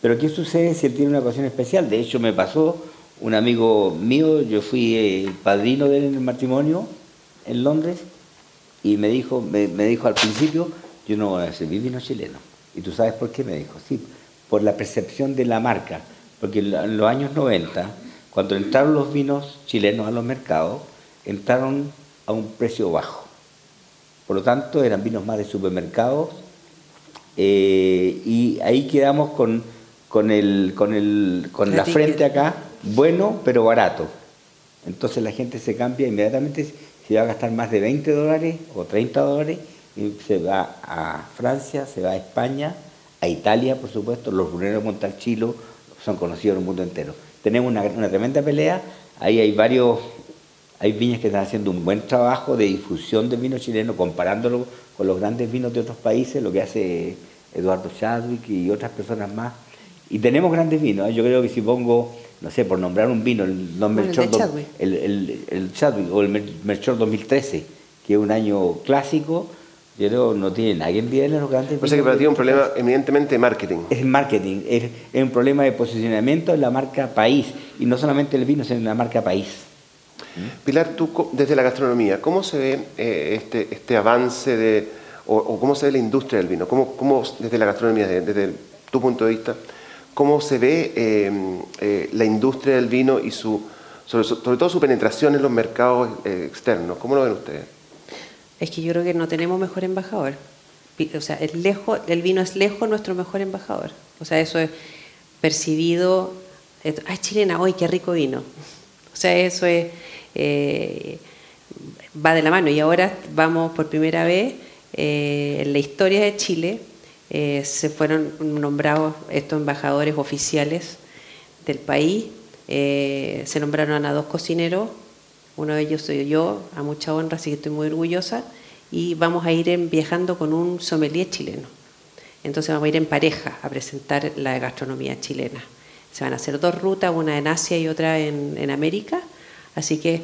Pero ¿qué sucede si él tiene una ocasión especial? De hecho, me pasó un amigo mío, yo fui el eh, padrino del matrimonio en Londres y me dijo, me, dijo al principio, yo no voy a servir vino chileno. ¿Y tú sabes por qué? Me dijo, sí, por la percepción de la marca. Porque en los años 90, cuando entraron los vinos chilenos a los mercados, entraron a un precio bajo. Por lo tanto, eran vinos más de supermercados eh, y ahí quedamos con, con, el, con, el, con la frente acá bueno pero barato. Entonces la gente se cambia inmediatamente, si va a gastar más de 20 dólares o 30 dólares, y se va a Francia, se va a España, a Italia, por supuesto, los bruneros Montalchilo son conocidos en el mundo entero. Tenemos una, tremenda pelea, ahí hay varios, hay viñas que están haciendo un buen trabajo de difusión del vino chileno, comparándolo con los grandes vinos de otros países, lo que hace Eduardo Chadwick y otras personas más. Y tenemos grandes vinos, ¿eh? yo creo que si pongo no sé, por nombrar un vino, el, Chadwick. El, el, Chadwick o el Melchor 2013, que es un año clásico, yo creo no tiene nadie en en los grandes O sea que para ti es un problema eminentemente de marketing. Es marketing, es, un problema de posicionamiento en la marca país, y no solamente el vino, sino en la marca país. Pilar, tú desde la gastronomía, ¿cómo se ve eh, este, este avance de, o, cómo se ve la industria del vino? ¿Cómo, cómo desde la gastronomía, desde tu punto de vista, cómo se ve em, eh, la industria del vino y su, sobre, todo su penetración en los mercados eh, externos. ¿Cómo lo ven ustedes? Es que yo creo que no tenemos mejor embajador. O sea, el, vino es lejos nuestro mejor embajador. O sea, eso es percibido. Ay, chilena, hoy qué rico vino. O sea, eso es. Eh, va de la mano. Y ahora vamos por primera vez en la historia de Chile eh, se fueron nombrados estos embajadores oficiales del país. Eh, se nombraron a dos cocineros, uno de ellos soy yo, a mucha honra, así que estoy muy orgullosa. Y vamos a ir viajando con un sommelier chileno. Entonces vamos a ir en pareja a presentar la gastronomía chilena. Se van a hacer dos rutas, una en Asia y otra en, América. Así que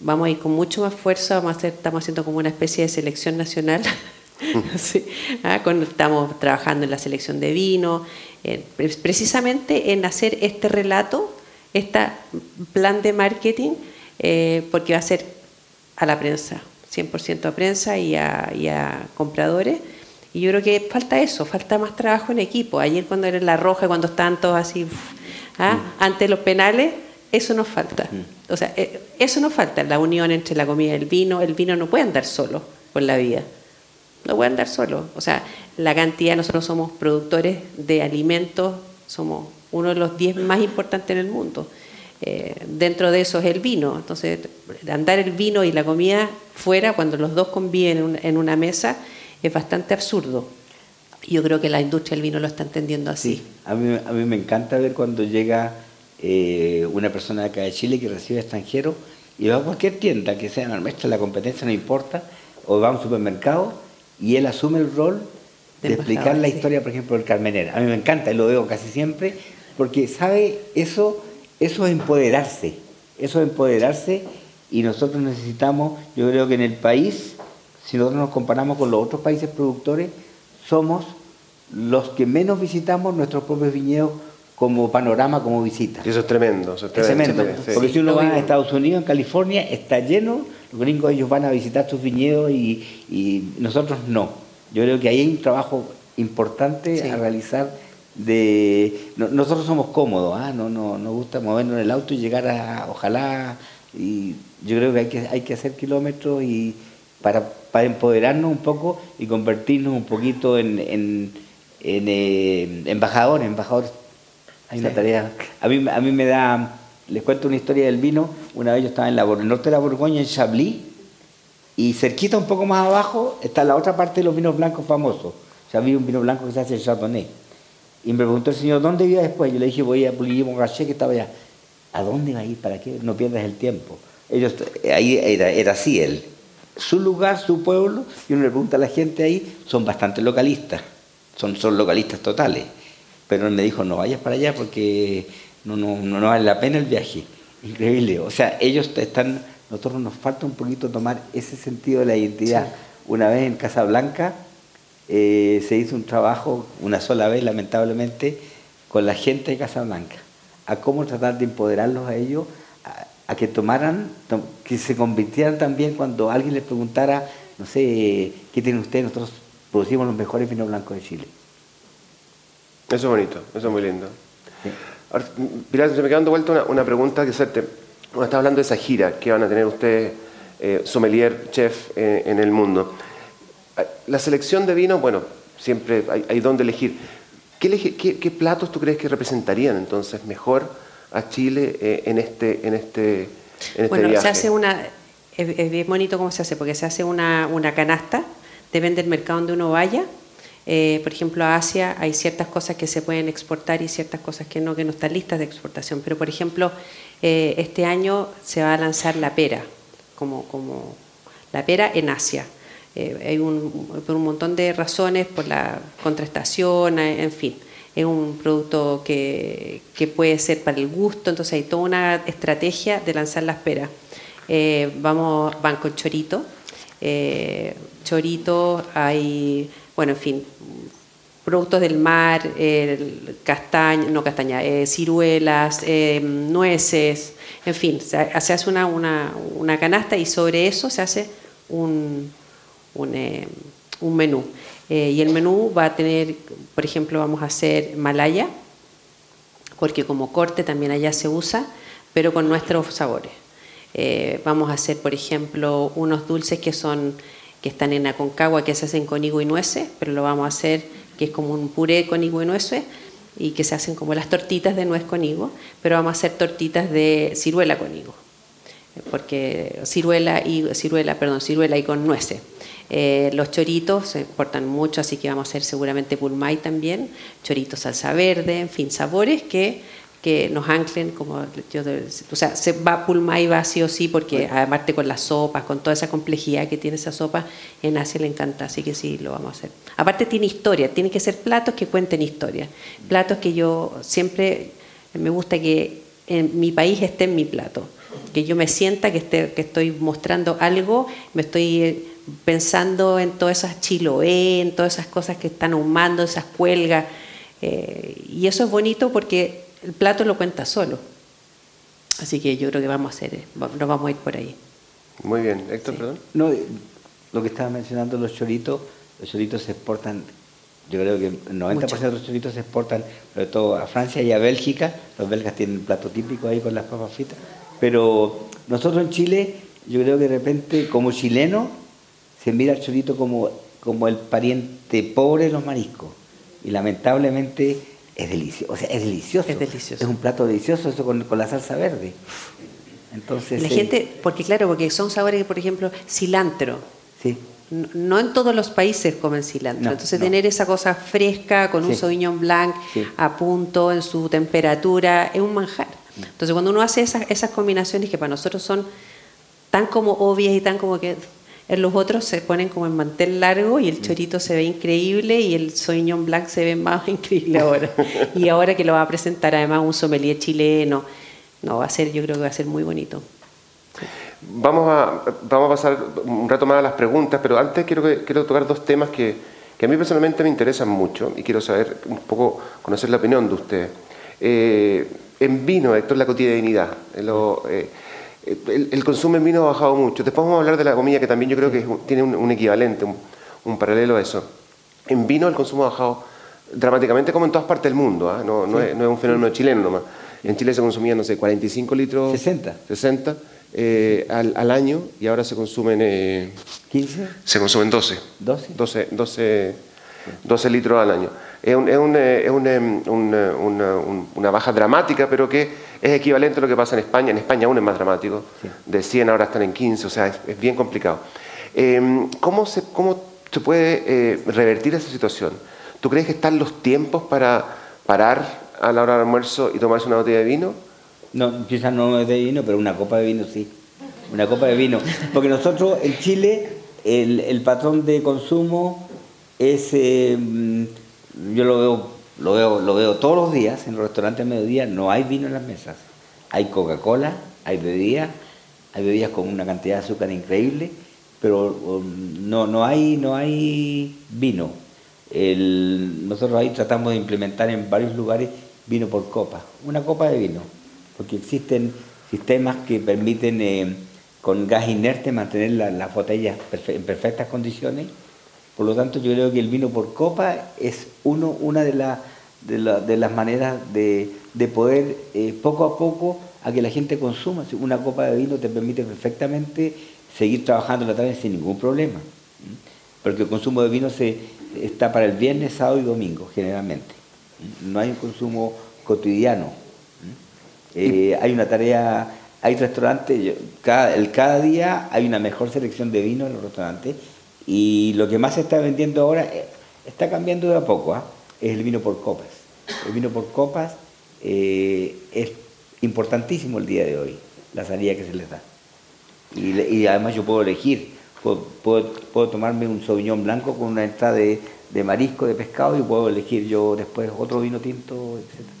vamos a ir con mucho más fuerza, estamos haciendo como una especie de selección nacional sí. Ah, estamos trabajando en la selección de vino, eh, precisamente en hacer este relato, este plan de marketing, eh, porque va a ser a la prensa, 100% a prensa y a, compradores. Y yo creo que falta eso, falta más trabajo en equipo. Ayer cuando era la roja, cuando estaban todos así, ¿ah? mm. ante los penales, eso nos falta. Mm. O sea, eh, eso nos falta, la unión entre la comida y el vino. El vino no puede andar solo por la vida no voy a andar solo. O sea, la cantidad, nosotros somos productores de alimentos, somos uno de los 10 más importantes en el mundo. Eh, dentro de eso es el vino. Entonces, andar el vino y la comida fuera, cuando los dos conviven en una mesa, es bastante absurdo. Yo creo que la industria del vino lo está entendiendo así. Sí, a mí, a mí me encanta ver cuando llega eh, una persona de acá de Chile que recibe extranjeros y va a cualquier tienda que sea nuestra, la competencia no importa, o va a un supermercado y él asume el rol de, De explicar la sí. historia, por ejemplo, del Carmenera. A mí me encanta, y lo veo casi siempre, porque sabe, eso, eso es empoderarse, eso es empoderarse y nosotros necesitamos, yo creo que en el país, si nosotros nos comparamos con los otros países productores, somos los que menos visitamos nuestros propios viñedos como panorama, como visita. Y eso es tremendo. Eso es Es tremendo. tremendo, sí, porque si uno va a. Estados Unidos, en California, está lleno, los gringos ellos van a visitar sus viñedos y, y nosotros no. Yo creo que ahí hay un trabajo importante Sí. a realizar de... no- nosotros somos cómodos, ¿ah? no, no, nos gusta movernos en el auto y llegar a, ojalá, y yo creo que hay que, hay que hacer kilómetros y para, para empoderarnos un poco y convertirnos un poquito en, en, en, eh, embajadores, embajadores hay una tarea. A mí, a mí me da. Les cuento una historia del vino. Una vez yo estaba en la, el norte de la Borgoña, en Chablis, y cerquita, un poco más abajo, está la otra parte de los vinos blancos famosos. Chablis, un vino blanco que se hace en Chardonnay. Y me preguntó el señor, ¿dónde iba después? Yo le dije, voy a Pouilly Montrachet, que estaba allá. ¿A dónde va a ir? ¿Para qué? No pierdas el tiempo. Ellos, ahí era, era así él. Su lugar, su pueblo, y uno le pregunta a la gente ahí, son bastante localistas. Son, son localistas totales pero él me dijo, no vayas para allá porque no, no, vale la pena el viaje. Increíble. O sea, ellos están, nosotros nos falta un poquito tomar ese sentido de la identidad. Una vez en Casablanca eh, se hizo un trabajo, una sola vez lamentablemente, con la gente de Casablanca, a cómo tratar de empoderarlos a ellos, a, a que tomaran, tom- que se convirtieran también cuando alguien les preguntara, no sé, ¿qué tiene usted? Nosotros producimos los mejores vinos blancos de Chile. Eso es bonito, eso es muy lindo. Ahora, Pilar, se me queda dando vuelta una, una pregunta que hacerte. Cuando estás hablando de esa gira que van a tener ustedes, eh, sommelier, chef, eh, en el mundo. La selección de vinos, bueno, siempre hay, hay dónde elegir. ¿Qué, elegi- qué- qué platos tú crees que representarían entonces mejor a Chile eh, en este, en este, en este bueno, viaje? se hace una, es, es bien bonito cómo se hace, porque se hace una, una canasta, depende del mercado donde uno vaya. Eh, por ejemplo, a Asia hay ciertas cosas que se pueden exportar y ciertas cosas que no, que no están listas de exportación. Pero, por ejemplo, eh, este año se va a lanzar la pera, como, como la pera en Asia. Eh, hay un, por un montón de razones, por la contraestación, eh, en fin. Es un producto que, que puede ser para el gusto, entonces hay toda una estrategia de lanzar las peras. Vamos, van con chorito, chorito, hay, bueno, en fin, productos del mar, castaña, no castaña, eh, ciruelas, eh, nueces, en fin, se, hace una, una, una canasta y sobre eso se hace un, un, eh, menú. Y el menú va a tener, por ejemplo, vamos a hacer malaya, porque como corte también allá se usa, pero con nuestros sabores. Vamos a hacer, por ejemplo, unos dulces que son que están en Aconcagua, que se hacen con higo y nueces, pero lo vamos a hacer que es como un puré con higo y nueces y que se hacen como las tortitas de nuez con higo, pero vamos a hacer tortitas de ciruela con higo, porque ciruela y ciruela, perdón, ciruela y con nueces. Eh, los choritos se exportan mucho, así que vamos a hacer seguramente pulmay también, choritos salsa verde, en fin, sabores que, que nos anclen, como yo, o sea, se va pulmay va sí o sí, porque aparte con las sopas, con toda esa complejidad que tiene esa sopa, en Asia le encanta, así que sí, lo vamos a hacer. Aparte tiene historia, tiene que ser platos que cuenten historia, platos que yo siempre me gusta que en mi país esté en mi plato, que yo me sienta que, esté, que estoy mostrando algo, me estoy eh, pensando en todas esas chiloé, en todas esas cosas que están ahumando, esas cuelgas, eh, y eso es bonito porque el plato lo cuenta solo. Así que yo creo que vamos a hacer, eh, nos vamos a ir por ahí. Muy bien, Héctor, perdón. No, eh, lo que estaba mencionando, los choritos, los choritos se exportan, yo creo que el 90% Mucho. de los choritos se exportan, sobre todo a Francia y a Bélgica. Los belgas tienen un plato típico ahí con las papas fritas. Pero nosotros en Chile, yo creo que de repente, como chileno, se mira al chorito como, como el pariente pobre de los mariscos. Y lamentablemente es delicioso. O sea, es delicioso. Es delicioso. Es un plato delicioso eso con, con la salsa verde. Entonces, La eh, gente, porque claro, porque son sabores, por ejemplo, cilantro. Sí. no en todos los países comen cilantro. No, Entonces no. tener esa cosa fresca con un. Sauvignon Blanc Sí. a punto en su temperatura es un manjar. Entonces cuando uno hace esas, esas combinaciones que para nosotros son tan como obvias y tan como que en los otros se ponen como en mantel largo y el chorito se ve increíble y el Sauvignon Blanc se ve más increíble ahora. y ahora que lo va a presentar además un sommelier chileno, no, va a ser, yo creo que va a ser muy bonito. Vamos a, vamos a pasar un rato más a las preguntas, pero antes quiero, que- quiero tocar dos temas que, que a mí personalmente me interesan mucho y quiero saber un poco, conocer la opinión de usted. Eh, en vino, Héctor, la cotidianidad. lo, eh, el, el consumo en vino ha bajado mucho. Después vamos a hablar de la comida, que también yo creo que es tiene un, un equivalente, un, un paralelo a eso. En vino el consumo ha bajado dramáticamente, como en todas partes del mundo. ¿ah? No, no es, no es un fenómeno chileno nomás. En Chile se consumían, no sé, 45 litros. 60. 60 eh, al, al año y ahora se consumen eh, 15, se consumen 12 12. 12, 12, 12 litros al año es, un- es un, eh, es un, eh, un, eh, una, un- una baja dramática pero que es equivalente a lo que pasa en España en España aún es más dramático de 100 ahora están en 15 o sea es, es bien complicado Eh, ¿cómo, se, ¿cómo se puede eh, revertir esa situación? ¿tú crees que están los tiempos para parar a la hora del almuerzo y tomarse una botella de vino? No, quizás no de vino, pero una copa de vino sí. Una copa de vino. Porque nosotros en Chile el, el patrón de consumo es, eh, yo lo veo, lo, veo, lo veo todos los días en los restaurantes a mediodía, no hay vino en las mesas. Hay Coca-Cola, hay bebidas, hay bebidas con una cantidad de azúcar increíble, pero um, no, no, hay, no hay vino. Nosotros ahí tratamos de implementar en varios lugares vino por copa, una copa de vino, porque existen sistemas que permiten eh, con gas inerte mantener la- las botellas perfe- en perfectas condiciones. Por lo tanto, yo creo que el vino por copa es uno, una de, la- de, la- de las maneras de, de poder eh, poco a poco a que la gente consuma. Una copa de vino te permite perfectamente seguir trabajando la tarde sin ningún problema. Porque el consumo de vino se, está para el viernes, sábado y domingo, generalmente. No hay un consumo cotidiano. Eh, hay una tarea, hay restaurantes, cada, cada día hay una mejor selección de vino en los restaurantes y lo que más se está vendiendo ahora eh, está cambiando de a poco, ¿ah? es el vino por copas. El vino por copas eh, es importantísimo el día de hoy, la salida que se les da. Y, además yo puedo elegir, puedo, puedo, puedo tomarme un sauvignon blanco con una entrada de, de marisco, de pescado y puedo elegir yo después otro vino tinto, etcétera.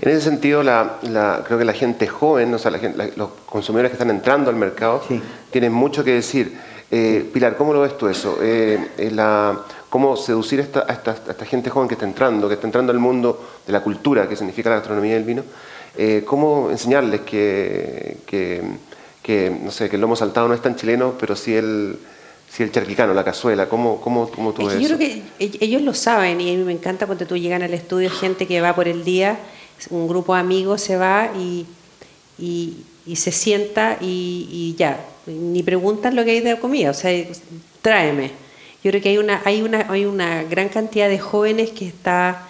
En ese sentido, la, la- creo que la gente joven, o sea, la gente- la- los consumidores que están entrando al mercado, Sí. tienen mucho que decir. Eh, Pilar, ¿cómo lo ves tú eso? Eh, eh, la- ¿Cómo seducir a esta, a esta- a esta gente joven que está entrando, que está entrando al mundo de la cultura, que significa la gastronomía del vino? Eh, ¿Cómo enseñarles que, que, que, no sé, que el lomo saltado no es tan chileno, pero sí el, sí el charquicano, la cazuela? ¿Cómo, cómo, cómo tú Es ves yo eso? creo que ellos lo saben y a mí me encanta cuando tú llegan al estudio gente que va por el día, un grupo de amigos se va y, y, y se sienta y, y ya, ni preguntan lo que hay de comida, o sea, tráeme. Yo creo que hay una, hay una, hay una gran cantidad de jóvenes que está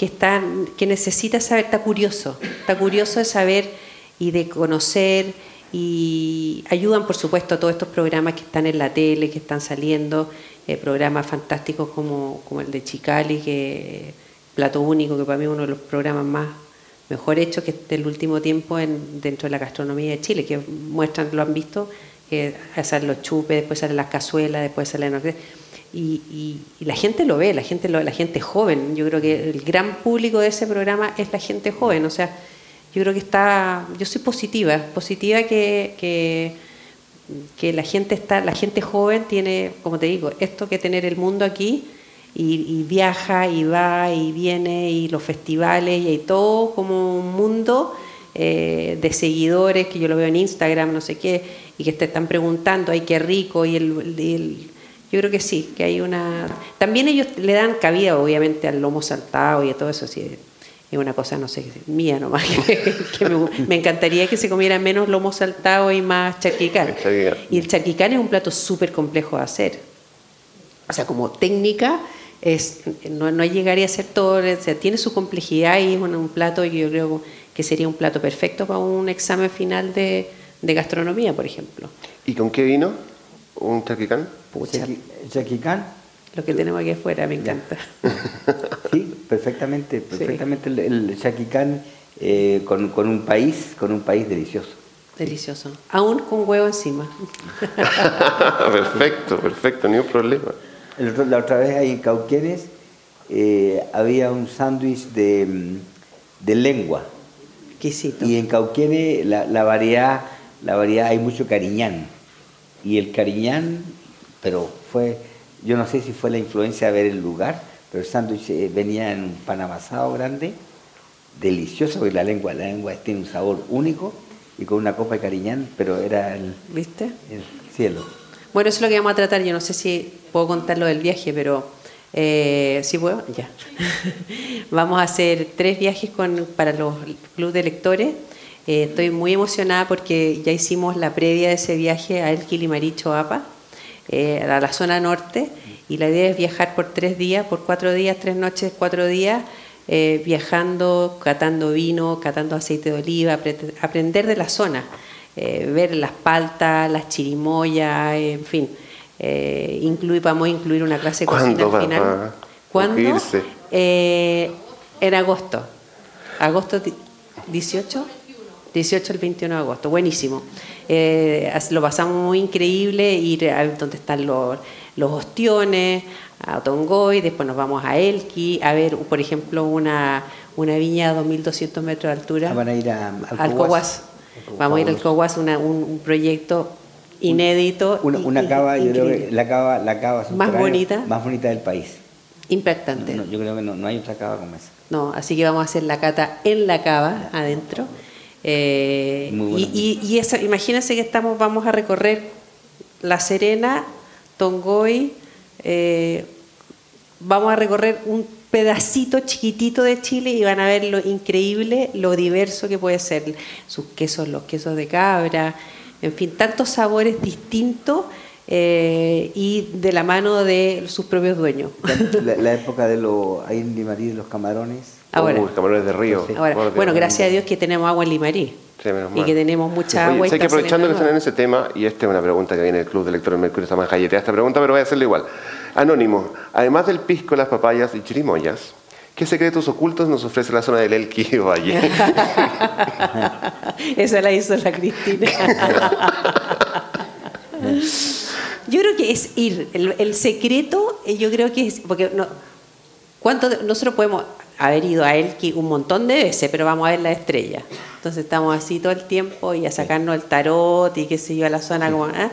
que están, que necesita saber, está curioso, está curioso de saber y de conocer y ayudan por supuesto a todos estos programas que están en la tele, que están saliendo, eh, programas fantásticos como, como el de Chicali, que Plato Único, que para mí es uno de los programas más mejor hechos que del último tiempo en, dentro de la gastronomía de Chile, que muestran, lo han visto, que salen los chupes, después salen las cazuelas, después salen. Y, y- y la gente lo ve, la gente, lo- la gente joven. Yo creo que el gran público de ese programa es la gente joven. O sea, yo creo que está, yo soy positiva, positiva que, que, que la gente está, la gente joven tiene, como te digo, esto que tener el mundo aquí y, y viaja y va y viene y los festivales y hay todo como un mundo eh, de seguidores que yo lo veo en Instagram, no sé qué, y que te están preguntando, ay, qué rico, y el, y el- yo creo que sí, que hay una... También ellos le dan cabida, obviamente, al lomo saltado y a todo eso, sí, es una cosa, no sé, mía nomás, que, que me, me encantaría que se comiera menos lomo saltado y más charquicán. Charquicán. Y el charquicán es un plato súper complejo de hacer. O sea, como técnica, es, no, no llegaría a ser todo, o sea, tiene su complejidad y es un, un plato que yo creo que sería un plato perfecto para un examen final de, de gastronomía, por ejemplo. ¿Y con qué vino? un chaquicán? Chaquicán, lo que tenemos aquí afuera me encanta. sí, perfectamente, perfectamente el, el chaquicán eh, con, con un país, con un país delicioso. Delicioso. Aún con huevo encima. perfecto, perfecto, ni un problema. La otra vez ahí en Cauquenes eh, había un sándwich de, mm, de lengua. Exquisito. Y en Cauquenes la, la variedad, la variedad hay mucho cariñán. Y el cariñán, pero fue, yo no sé si fue la influencia de ver el lugar, pero el sándwich eh, venía en un pan amasado grande, delicioso, porque la lengua, la lengua tiene un sabor único, y con una copa de cariñán, pero era el, ¿Viste? el cielo. Bueno, eso es lo que vamos a tratar. Yo no sé si puedo contar lo del viaje, pero eh, sí puedo, ya. vamos a hacer tres viajes con, para los clubes de lectores. Eh, estoy muy emocionada porque ya hicimos la previa de ese viaje a El Quilimaricho APA, eh, a la zona norte, y la idea es viajar por tres días, por cuatro días, tres noches, cuatro días, eh, viajando, catando vino, catando aceite de oliva, apre- aprender de la zona, ver las paltas, las chirimoyas, en fin. Eh, incluir, vamos a incluir una clase de cocina ¿Cuándo, al final. ¿Cuándo? Eh, en agosto. Agosto di- 18. 18 al 21 de agosto, buenísimo. Eh, lo pasamos muy increíble, ir a donde están los, los ostiones, a Tongoy, después nos vamos a Elqui, a ver, por ejemplo, una, una viña a 2.200 metros de altura. Ah, van a ir a- al al Coguas. Coguas. Vamos a ir al Coguas, una- un, un proyecto inédito. Una, una cava, yo creo que la cava, la cava subterránea bonita. más bonita del país. Impactante. No, yo creo que no, no hay otra cava como esa. No, así que vamos a hacer la cata en la cava, adentro. Eh, Muy bueno. y, y, imagínense que estamos, vamos a recorrer La Serena, Tongoy, eh, vamos a recorrer un pedacito chiquitito de Chile y van a ver lo increíble, lo diverso que puede ser sus quesos, los quesos de cabra, en fin, tantos sabores distintos eh, y de la mano de sus propios dueños. La, la época de los, ahí en Limarí, de los camarones. Ahora. Uy, camarones de río. Sí. Ahora, bueno, Dios. gracias a Dios que tenemos agua en Limarí. Sí, y que tenemos mucha Oye, agua. y sé que aprovechando que están en ese tema, y esta es una pregunta que viene del Club de Lectores Mercurio, está más galleteada esta pregunta, pero voy a hacerla igual. Anónimo, además del pisco, las papayas y chirimoyas, ¿qué secretos ocultos nos ofrece la zona del Elqui Valle? Esa la hizo la Cristina. yo creo que es ir. El, secreto, eh, yo creo que es. Porque no, ¿cuánto de- nosotros podemos haber ido a Elqui un montón de veces, pero vamos a ver la estrella. Entonces estamos así todo el tiempo y a sacarnos el tarot y qué sé yo, a la zona como. ¿ah?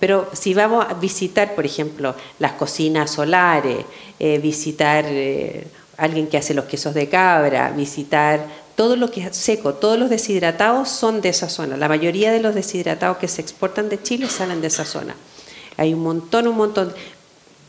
Pero si vamos a visitar, por ejemplo, las cocinas solares, eh, visitar eh, alguien que hace los quesos de cabra, visitar todo lo que es seco, todos los deshidratados son de esa zona. La mayoría de los deshidratados que se exportan de Chile salen de esa zona. Hay un montón, un montón,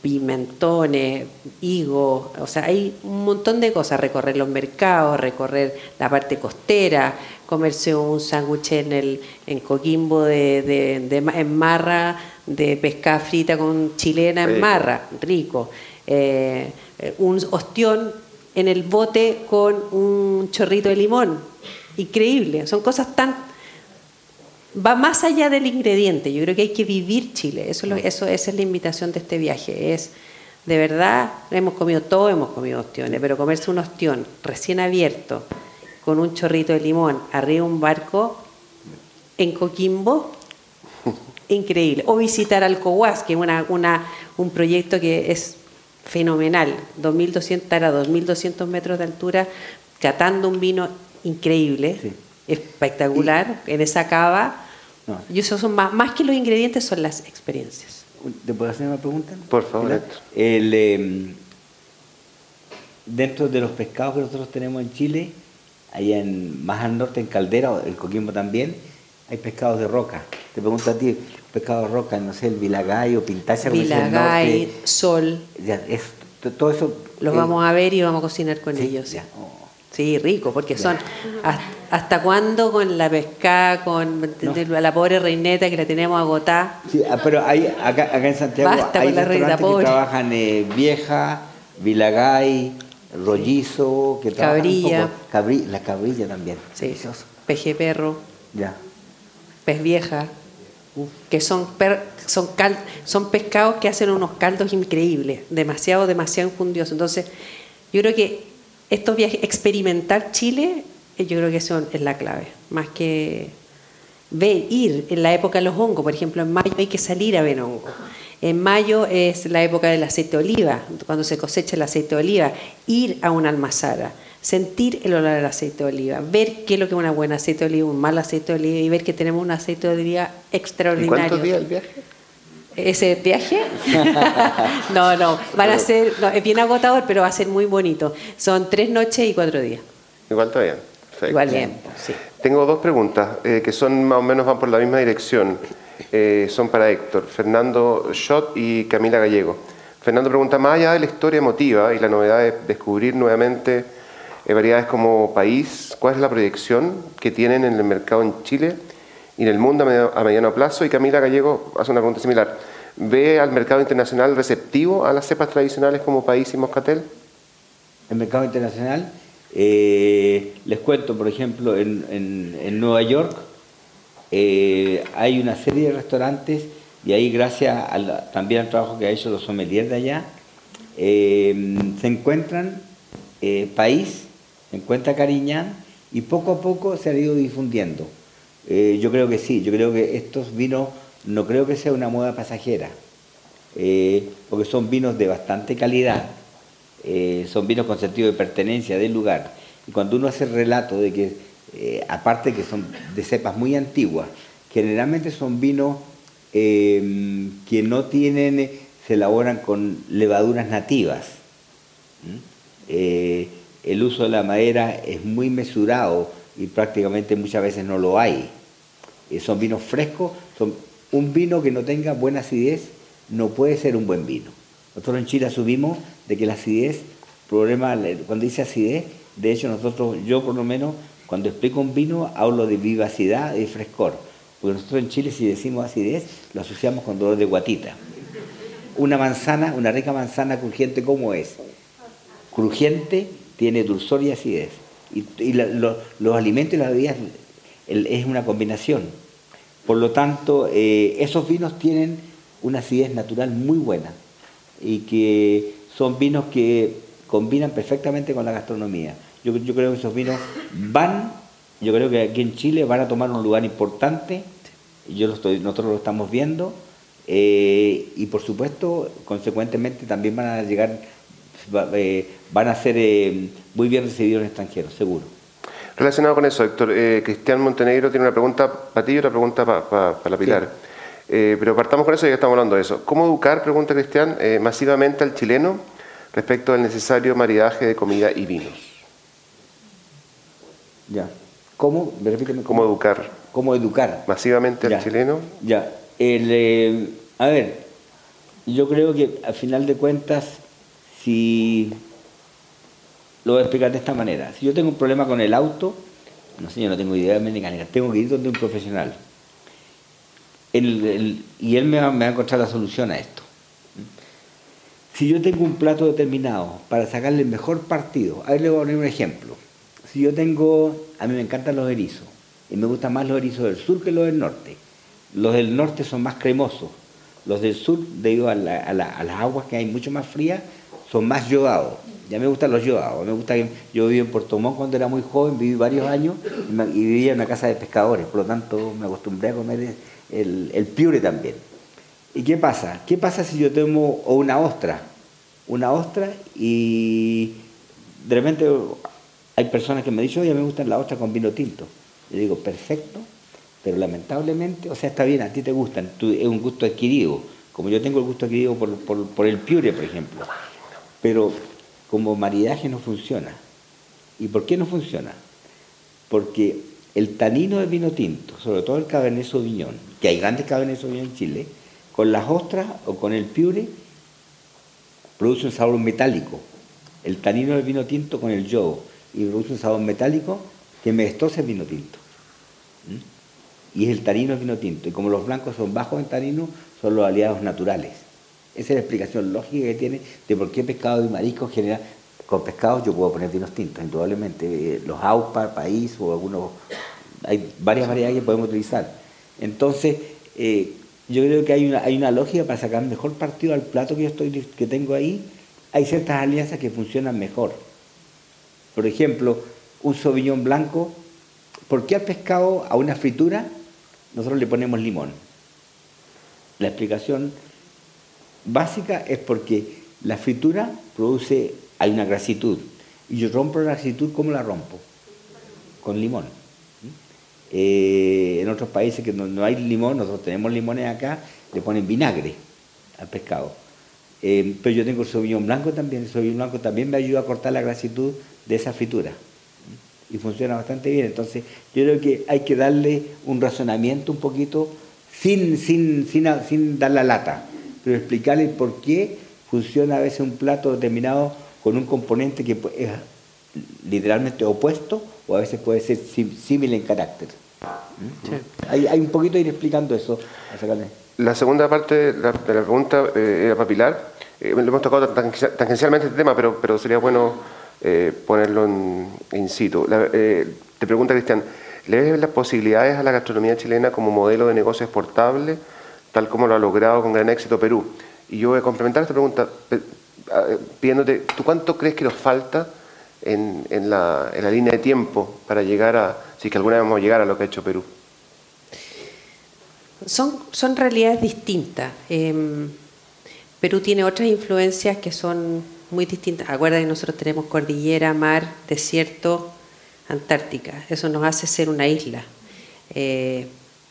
pimentones, higos, o sea, hay un montón de cosas, recorrer los mercados, recorrer la parte costera, comerse un sándwich en el en Coquimbo de, de- de ma- en marra de pescada frita con chilena en Rico. marra, rico. Eh, un ostión en el bote con un chorrito de limón, increíble. Son cosas tan va más allá del ingrediente. Yo creo que hay que vivir Chile. Eso, eso esa es la invitación de este viaje. Es de verdad hemos comido todo, hemos comido ostiones, pero comerse un ostión recién abierto con un chorrito de limón arriba de un barco en Coquimbo, increíble. O visitar Alcohuas, que es una, una, un proyecto que es fenomenal. 2200, estar a 2200 metros de altura, catando un vino increíble, Sí. espectacular, en esa cava. No. Y eso son más, más que los ingredientes, son las experiencias. ¿Te puedo hacer una pregunta? Por favor, el, eh, dentro de los pescados que nosotros tenemos en Chile, allá en, más al norte, en Caldera, en Coquimbo también, hay pescados de roca. Te pregunto a ti, pescado de roca, no sé, el vilagay o pintacha, Vilagay, sol, ya, es, todo eso... los eh, vamos a ver y vamos a cocinar con sí, ellos. ya, oh. Sí, rico, porque son hasta, hasta cuándo con la pescada, con la pobre reineta que la tenemos agotada. Sí, ah, pero hay, acá, acá en Santiago Basta hay la que pobre. trabajan eh, vieja, vilagay, rollizo, que trabajan un Cabrilla. poco- cabri- la cabrilla también. Sí, Delicioso. peje perro, Ya. Pez vieja. que son, son, son pescados que hacen unos caldos increíbles, demasiado, demasiado infundiosos. Entonces, yo creo que estos viajes, experimentar Chile, eh, yo creo que eso es la clave, más que ver, ir en la época de los hongos, por ejemplo, en mayo hay que salir a ver hongos. En mayo es la época del aceite de oliva, cuando se cosecha el aceite de oliva, ir a una almazara sentir el olor del aceite de oliva, ver qué es lo que es una buena aceite de oliva, un mal aceite de oliva y ver que tenemos un aceite de oliva extraordinario. ¿Y cuántos días el viaje? ¿Ese viaje? no, no, van a ser, es bien agotador, pero va a ser muy bonito. Son tres noches y cuatro días. Igual está bien. Igual bien, sí. Tengo dos preguntas eh, que son más o menos van por la misma dirección. Eh, son para Héctor, Fernando Schott y Camila Gallego. Fernando pregunta, más allá de la historia emotiva y la novedad de descubrir nuevamente variedades como país, ¿cuál es la proyección que tienen en el mercado en Chile y en el mundo a, mediano plazo? Y Camila Gallego hace una pregunta similar. ¿Ve al mercado internacional receptivo a las cepas tradicionales como país y moscatel? El mercado internacional, eh, les cuento, por ejemplo, en, Nueva York eh, hay una serie de restaurantes y ahí gracias también al trabajo que ha hecho los sommeliers de allá, se encuentran país encuentra Cariñán y poco a poco se ha ido difundiendo. Eh, yo creo que sí, yo creo que estos vinos no creo que sea una moda pasajera, eh, porque son vinos de bastante calidad, eh, son vinos con sentido de pertenencia del lugar. Y cuando uno hace el relato de que, aparte que son de cepas muy antiguas, generalmente son vinos que no tienen, se elaboran con levaduras nativas el uso de la madera es muy mesurado y prácticamente muchas veces no lo hay. Eh, son vinos frescos, son, un vino que no tenga buena acidez no puede ser un buen vino. Nosotros en Chile asumimos de que la acidez, problema, cuando dice acidez, de hecho nosotros, yo por lo menos, cuando explico un vino, hablo de vivacidad y frescor. Porque nosotros en Chile si decimos acidez, lo asociamos con dolor de guatita. Una manzana, una rica manzana crujiente, ¿cómo es? Crujiente tiene dulzor y acidez. Y, los alimentos y las bebidas es una combinación. Por lo tanto, eh, esos vinos tienen una acidez natural muy buena y que son vinos que combinan perfectamente con la gastronomía. Yo, creo que esos vinos van, yo creo que aquí en Chile van a tomar un lugar importante, yo lo estoy, nosotros lo estamos viendo, eh, y por supuesto, consecuentemente también van a llegar eh, van a ser eh, muy bien recibidos en extranjeros, seguro. Relacionado con eso, Héctor, eh, Cristian Montenegro tiene una pregunta para ti y otra pregunta para la Pilar. pero partamos con eso ya que estamos hablando de eso. ¿Cómo educar, pregunta Cristian, masivamente al chileno respecto al necesario maridaje de comida y vinos? Ya. ¿Cómo? ¿Cómo, educar? ¿Cómo educar? Masivamente al chileno. Ya. a ver, yo creo que al final de cuentas si lo voy a explicar de esta manera. Si yo tengo un problema con el auto, no sé, yo no tengo idea de mecánica, tengo que ir donde un profesional. y él me va, a encontrar la solución a esto. Si yo tengo un plato determinado para sacarle el mejor partido, a ver le voy a poner un ejemplo. Si yo tengo, a mí me encantan los erizos, y me gustan más los erizos del sur que los del norte. Los del norte son más cremosos, los del sur, debido a, a las aguas que hay mucho más frías, son más yodados. Ya me gustan los yodados. Me gusta que yo viví en Puerto Montt cuando era muy joven, viví varios años y, vivía en una casa de pescadores, por lo tanto me acostumbré a comer el, el piure también. ¿Y qué pasa? ¿Qué pasa si yo tomo una ostra? Una ostra y de repente hay personas que me dicen, oye, me gustan las ostras con vino tinto. Yo digo, perfecto, pero lamentablemente, o sea, está bien, a ti te gustan, es un gusto adquirido, como yo tengo el gusto adquirido por, por, por el piure, por ejemplo. Pero como maridaje no funciona. ¿Y por qué no funciona? Porque el tanino del vino tinto, sobre todo el Cabernet Sauvignon, que hay grandes Cabernet Sauvignon en Chile, con las ostras o con el piure, produce un sabor metálico. El tanino del vino tinto con el yodo y produce un sabor metálico que me destroza el vino tinto. ¿Mm? Y es el tanino del vino tinto. Y como los blancos son bajos en tanino, son los aliados naturales. Esa es la explicación lógica que tiene de por qué pescado y marisco genera. Con pescados yo puedo poner vinos tintos, indudablemente. Eh, los AUPA, país o algunos. Hay varias variedades que podemos utilizar. Entonces, eh, yo creo que hay una, hay una lógica para sacar mejor partido al plato que yo estoy, que tengo ahí. Hay ciertas alianzas que funcionan mejor. Por ejemplo, un Sauvignon blanco, ¿por qué al pescado, a una fritura, nosotros le ponemos limón? La explicación básica es porque la fritura produce, hay una grasitud, y yo rompo la grasitud, ¿cómo la rompo? Con limón. Eh, en otros países que no, hay limón, nosotros tenemos limones acá, le ponen vinagre al pescado. Eh, pero yo tengo el Sauvignon blanco también, el Sauvignon blanco también me ayuda a cortar la grasitud de esa fritura. Y funciona bastante bien. Entonces, yo creo que hay que darle un razonamiento un poquito sin, sin, sin, sin dar la lata, pero explicarle por qué funciona a veces un plato determinado con un componente que es literalmente opuesto o a veces puede ser similar en carácter. ¿Mm? Hay, hay, un poquito ir explicando eso. La segunda parte de la, pregunta eh, era papilar. Eh, lo hemos tocado tangencialmente este tema, pero, pero sería bueno eh, ponerlo en, in situ. te pregunta Cristian, ¿le ves las posibilidades a la gastronomía chilena como modelo de negocio exportable, tal como lo ha logrado con gran éxito Perú? Y yo voy a complementar esta pregunta pidiéndote, ¿tú cuánto crees que nos falta en, en, la, en, la, línea de tiempo para llegar a, si es que alguna vez vamos a llegar a lo que ha hecho Perú? Son, son realidades distintas. Em, Perú tiene otras influencias que son muy distintas. Acuérdate que nosotros tenemos cordillera, mar, desierto, Antártica. Eso nos hace ser una isla. Eh,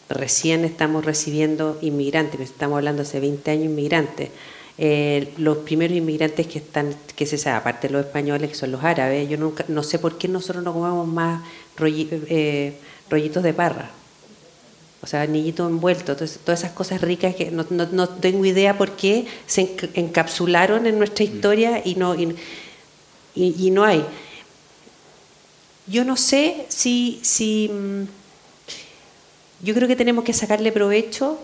recién estamos recibiendo inmigrantes, estamos hablando hace 20 años inmigrantes. Eh, los primeros inmigrantes que están, que se sabe, aparte de los españoles, que son los árabes, yo nunca, no sé por qué nosotros no comemos más eh, rollitos de parra. O sea, anillitos envueltos, todas esas cosas ricas que no, no, tengo idea por qué se encapsularon en nuestra historia y no, y, y, no hay. Yo no sé si, si. Yo creo que tenemos que sacarle provecho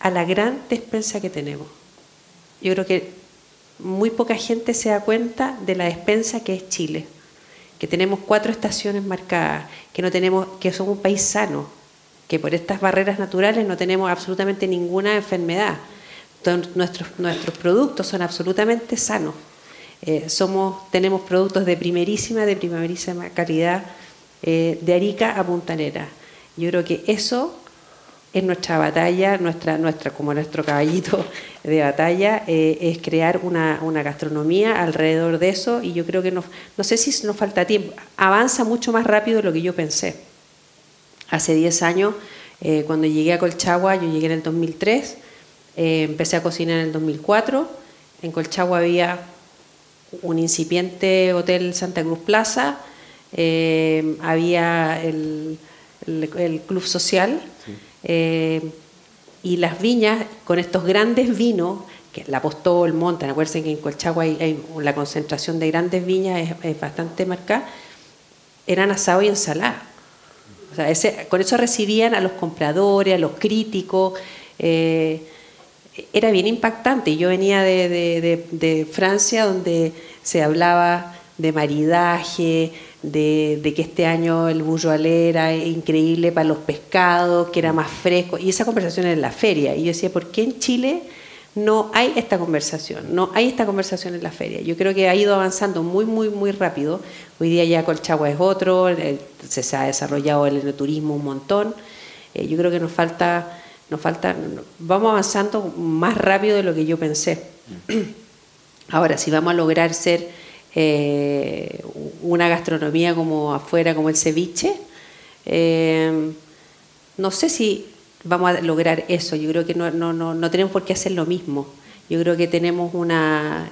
a la gran despensa que tenemos. Yo creo que muy poca gente se da cuenta de la despensa que es Chile, que tenemos cuatro estaciones marcadas, que no tenemos, que somos un país sano, que por estas barreras naturales no tenemos absolutamente ninguna enfermedad. nuestros, nuestros productos son absolutamente sanos. Eh, somos, tenemos productos de primerísima, de primerísima calidad, eh, de Arica a Puntanera. Yo creo que eso es nuestra batalla, nuestra, nuestra, como nuestro caballito de batalla, eh, es crear una, gastronomía alrededor de eso y yo creo que no, no sé si nos falta tiempo, avanza mucho más rápido de lo que yo pensé. Hace 10 años, eh, cuando llegué a Colchagua, yo llegué en el 2003, eh, empecé a cocinar en el 2004, en Colchagua había un incipiente hotel Santa Cruz Plaza, había el, el, club social, eh, y las viñas con estos grandes vinos, que la Apostol, Montan, acuérdense que en Colchagua hay, la concentración de grandes viñas es, bastante marcada, eran asado y ensalada. O sea, ese, con eso recibían a los compradores, a los críticos. Eh, era bien impactante. Yo venía de, de, de Francia, donde se hablaba de maridaje, de, que este año el bulloalé era increíble para los pescados, que era más fresco, y esa conversación era en la feria. Y yo decía, ¿por qué en Chile no hay esta conversación? No hay esta conversación en la feria. Yo creo que ha ido avanzando muy, muy, muy rápido. Hoy día ya Colchagua es otro, se ha desarrollado el turismo un montón. Eh, yo creo que nos falta, nos falta, vamos avanzando más rápido de lo que yo pensé. Ahora, si vamos a lograr ser eh, una gastronomía como afuera, como el ceviche. Eh, no sé si vamos a lograr eso, yo creo que no, no, no, no tenemos por qué hacer lo mismo. Yo creo que tenemos una...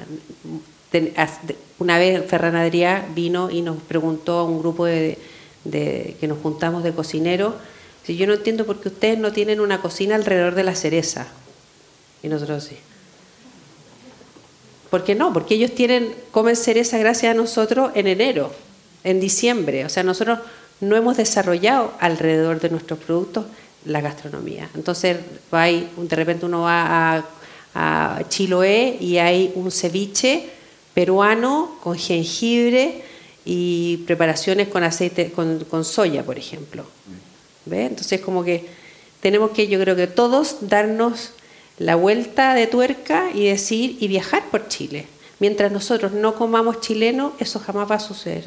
Una vez Ferran Adrià vino y nos preguntó a un grupo de, de, que nos juntamos de cocineros, si yo no entiendo por qué ustedes no tienen una cocina alrededor de la cereza. Y nosotros sí. ¿Por qué no? Porque ellos tienen, comen cereza gracias a nosotros en enero, en diciembre. O sea, nosotros no hemos desarrollado alrededor de nuestros productos la gastronomía. Entonces, hay, de repente uno va a, Chiloé y hay un ceviche peruano con jengibre y preparaciones con aceite, con, soya, por ejemplo. ¿Ve? Entonces, como que tenemos que, yo creo que todos, darnos la vuelta de tuerca y decir y viajar por Chile. Mientras nosotros no comamos chileno, eso jamás va a suceder.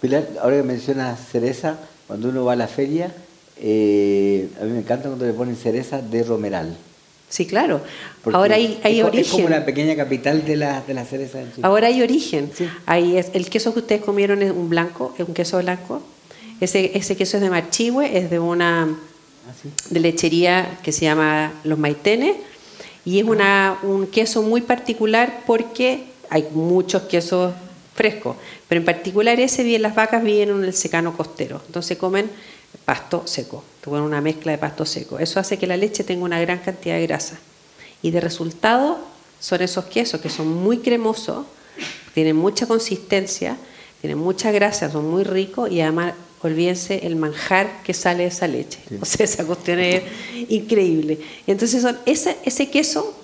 Pilar, ahora que mencionas cereza, cuando uno va a la feria, eh, a mí me encanta cuando le ponen cereza de romeral. Sí, claro. Ahora hay, hay es, origen. Es como la pequeña capital de la, de la cereza en Chile. Ahora hay origen. Sí. Ahí es, el queso que ustedes comieron es un blanco, es un queso blanco. Ese, ese queso es de Marchihue, es de una. De lechería que se llama Los Maitenes y es una, un queso muy particular porque hay muchos quesos frescos, pero en particular ese bien las vacas viven en el secano costero, entonces comen pasto seco, comen una mezcla de pasto seco. Eso hace que la leche tenga una gran cantidad de grasa. Y de resultado son esos quesos que son muy cremosos, tienen mucha consistencia, tienen mucha grasa, son muy ricos y además olvídense el manjar que sale de esa leche. O sea, esa cuestión es increíble. Entonces, son ese, ese queso,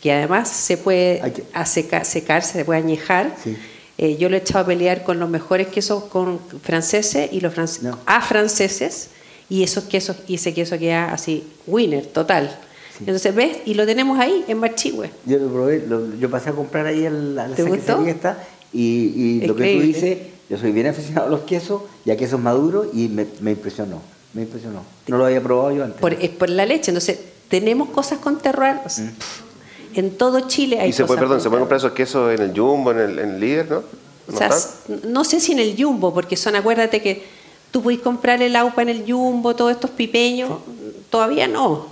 que además se puede secar, se puede añejar, Sí. eh, yo lo he echado a pelear con los mejores quesos con franceses y los france- No. a franceses, y esos quesos, y ese queso queda así, winner, total. Entonces, ¿ves? Y lo tenemos ahí, en Marchihue. Yo lo probé, lo- yo pasé a comprar ahí al- a la ¿Te gustó? esta y, y lo que tú dices, yo soy bien aficionado a los quesos y a quesos maduros y me, me impresionó, me impresionó. No lo había probado yo antes. Por, es por la leche. Entonces, tenemos cosas con terroir. o sea, Mm. En todo Chile hay Y se puede, cosas perdón, con se pueden comprar esos quesos en el Jumbo, en el, en el Líder, ¿no? ¿No O sea, no sé si en el Jumbo, porque son, acuérdate que tú puedes comprar el AUPA en el Jumbo, todos estos pipeños, todavía no.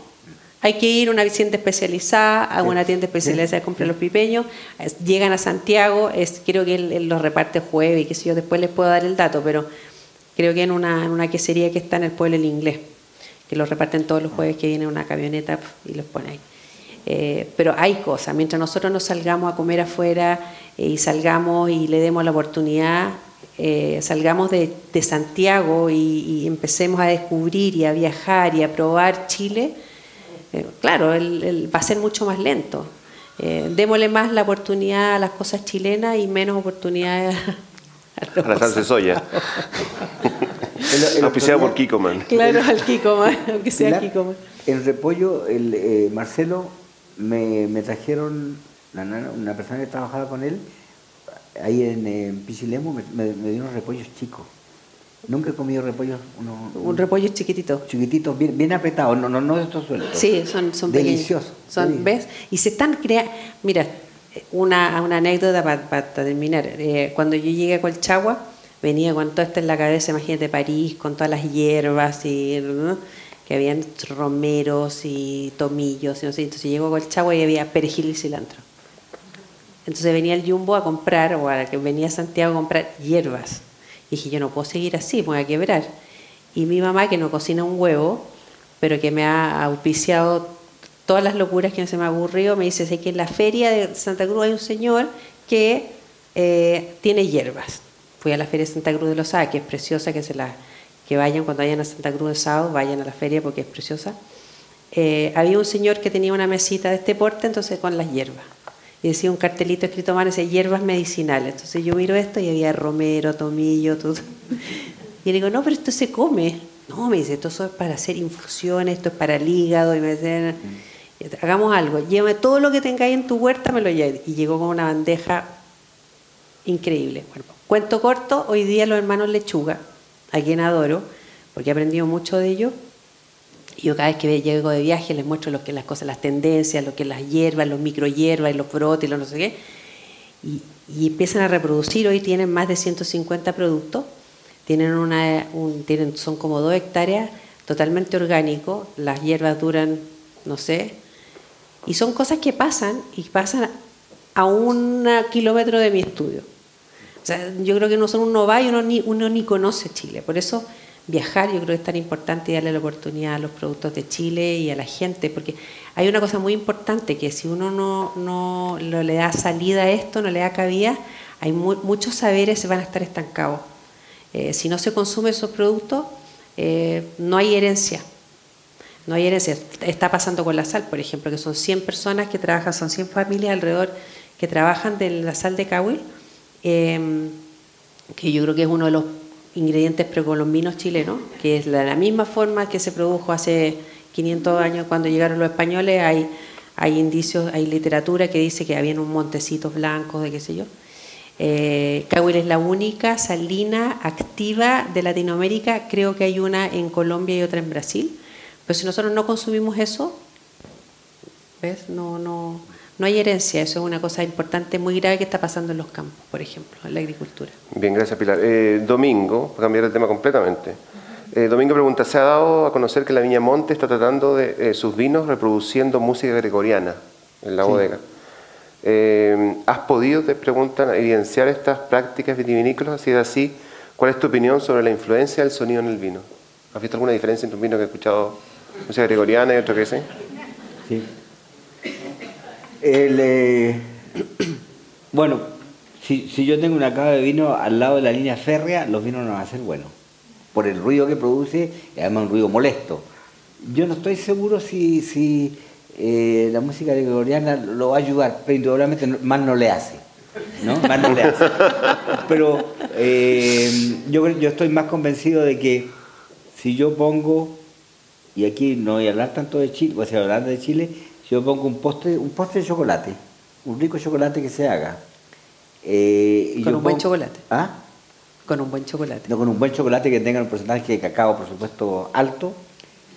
Hay que ir a una tienda especializada, a una tienda especializada a comprar los pipeños, llegan a Santiago, es, creo que él, él los reparte jueves y que si yo después les puedo dar el dato, pero creo que en una, en una quesería que está en el pueblo El Inglés, que los reparten todos los jueves que viene una camioneta y los pone ahí. Eh, pero hay cosas, mientras nosotros nos salgamos a comer afuera eh, y salgamos y le demos la oportunidad, eh, salgamos de, de Santiago y, y empecemos a descubrir y a viajar y a probar Chile, eh, claro, el- el- va a ser mucho más lento. Eh, démosle más la oportunidad a las cosas chilenas y menos oportunidad a, A la salsa de soya. El- día- por Kikoman. Claro, al Kikoma, aunque sea Pilar, Kikoma. En repollo, el, eh, Marcelo me, me trajeron, la nana- una persona que trabajaba con él, ahí en, eh, Pichilemu, me, me, me dio unos repollos chicos. Nunca he comido repollos unos, Un repollo chiquitito. chiquititos, bien, bien apretados, no, no, no de estos sueltos. Sí, son, son. Deliciosos. Son. ¿Ves? Y se están creando. Mira, una, una anécdota para terminar. Eh, cuando yo llegué a Colchagua, venía con todo esto en la cabeza, imagínate París, con todas las hierbas y. ¿no? que habían romeros y tomillos, y no sé. Entonces llego a Colchagua y había perejil y cilantro. Entonces venía el Jumbo a comprar, o a que venía Santiago a comprar hierbas. Dije, yo no puedo seguir así, me voy a quebrar. Y mi mamá, que no cocina un huevo, pero que me ha auspiciado todas las locuras que se me ha ocurrido, me dice, sé que en la feria de Santa Cruz hay un señor que eh, tiene hierbas. Fui a la feria de Santa Cruz de los Sá, que es preciosa, que se la que vayan cuando vayan a Santa Cruz de sábado, vayan a la feria porque es preciosa. Eh, había un señor que tenía una mesita de este porte, entonces con las hierbas. Y decía un cartelito escrito a mano, decía hierbas medicinales. Entonces yo miro esto y había romero, tomillo, todo. Y le digo, no, pero esto se come. No, me dice, esto es para hacer infusiones, esto es para el hígado. Y me dice, hagamos algo, llévame todo lo que tengáis en tu huerta, me lo lleve. Y llegó con una bandeja increíble. Cuento corto, hoy día los hermanos Lechuga, a quien adoro, porque he aprendido mucho de ellos. Yo cada vez que llego de viaje les muestro lo que las cosas, las tendencias, lo que las hierbas, los microhierbas y los brotes y los no sé qué. Y, y empiezan a reproducir, hoy tienen más de 150 productos, tienen una, un- tienen, son como dos hectáreas totalmente orgánicos, las hierbas duran, no sé, y son cosas que pasan y pasan a un kilómetro de mi estudio. O sea, yo creo que no son va y uno ni, uno ni conoce Chile. Por eso viajar yo creo que es tan importante darle la oportunidad a los productos de Chile y a la gente, porque hay una cosa muy importante que si uno no, no lo- le da salida a esto, no le da cabida, hay mu- muchos saberes se van a estar estancados. Eh, si no se consumen esos productos, eh, no hay herencia. No hay herencia. Está pasando con la sal, por ejemplo, que son 100 personas que trabajan, son 100 familias alrededor que trabajan de la sal de Cahuil, eh, que yo creo que es uno de los ingredientes precolombinos chilenos, que es la, la misma forma que se produjo hace 500 años cuando llegaron los españoles. Hay, hay indicios, hay literatura que dice que habían un montecitos blancos, de qué sé yo. Eh, es la única salina activa de Latinoamérica. Creo que hay una en Colombia y otra en Brasil. Pero si nosotros no consumimos eso, ¿ves? No, no, no hay herencia. Eso es una cosa importante, muy grave que está pasando en los campos, por ejemplo, en la agricultura. Bien, gracias Pilar. Eh, Domingo, para cambiar el tema completamente. Eh, Domingo pregunta, ¿se ha dado a conocer que la Viña Monte está tratando de eh, sus vinos reproduciendo música gregoriana en la bodega? Eh, ¿Has podido, te preguntan, evidenciar estas prácticas vitivinícolas? Si es así, ¿cuál es tu opinión sobre la influencia del sonido en el vino? ¿Has visto alguna diferencia entre un vino que he escuchado música gregoriana y otro que sí? Sí. Eh, bueno, si, yo tengo una cava de vino al lado de la línea férrea, los vinos no van a ser buenos. Por el ruido que produce, y además un ruido molesto. Yo no estoy seguro si, si eh, la música gregoriana lo va a ayudar, pero indudablemente más no le hace. ¿no? Más no le hace. Pero eh, yo, yo estoy más convencido de que si yo pongo, y aquí no voy a hablar tanto de Chile, voy a hablar de Chile, si yo pongo un postre, un postre de chocolate, un rico chocolate que se haga. Eh, con un buen chocolate. ¿Ah? Con un buen chocolate. No, con un buen chocolate que tenga un porcentaje de cacao, por supuesto, alto.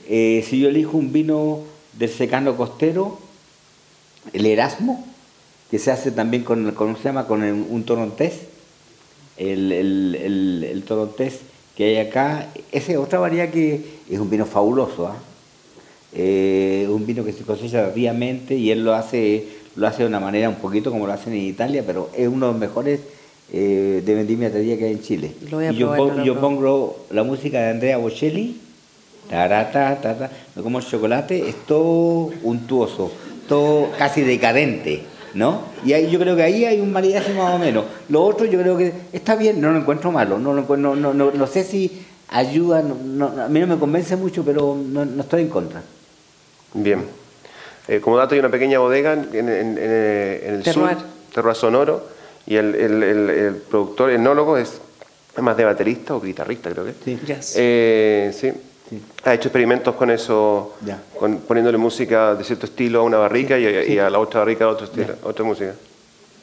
si yo elijo un vino del secano costero, el Erasmo, que se hace también con, ¿cómo se llama? con un torontés, el, el, torontés que hay acá, esa es otra variedad que es un vino fabuloso, ¿ah? eh, un vino que se cosecha tardíamente y él lo hace, lo hace de una manera un poquito como lo hacen en Italia, pero es uno de los mejores eh, de vendimia que hay en Chile. y yo, yo pongo la música de Andrea Bocelli tarata, ta, como el chocolate, es todo untuoso, todo casi decadente, ¿no? Y ahí, yo creo que ahí hay un maridaje más o menos. Lo otro yo creo que está bien, no lo encuentro malo, no, no, no, no, sé si ayuda, a mí no me convence mucho, pero no, estoy en contra. Bien. Eh, como dato hay una pequeña bodega en, el sur, Terroir Sonoro, y el, el, el, el productor, enólogo, es más de baterista o guitarrista, creo que. Sí. Eh, sí. Ha hecho experimentos con eso, con, poniéndole música de cierto estilo a una barrica y, a la otra barrica otro estilo, otra música.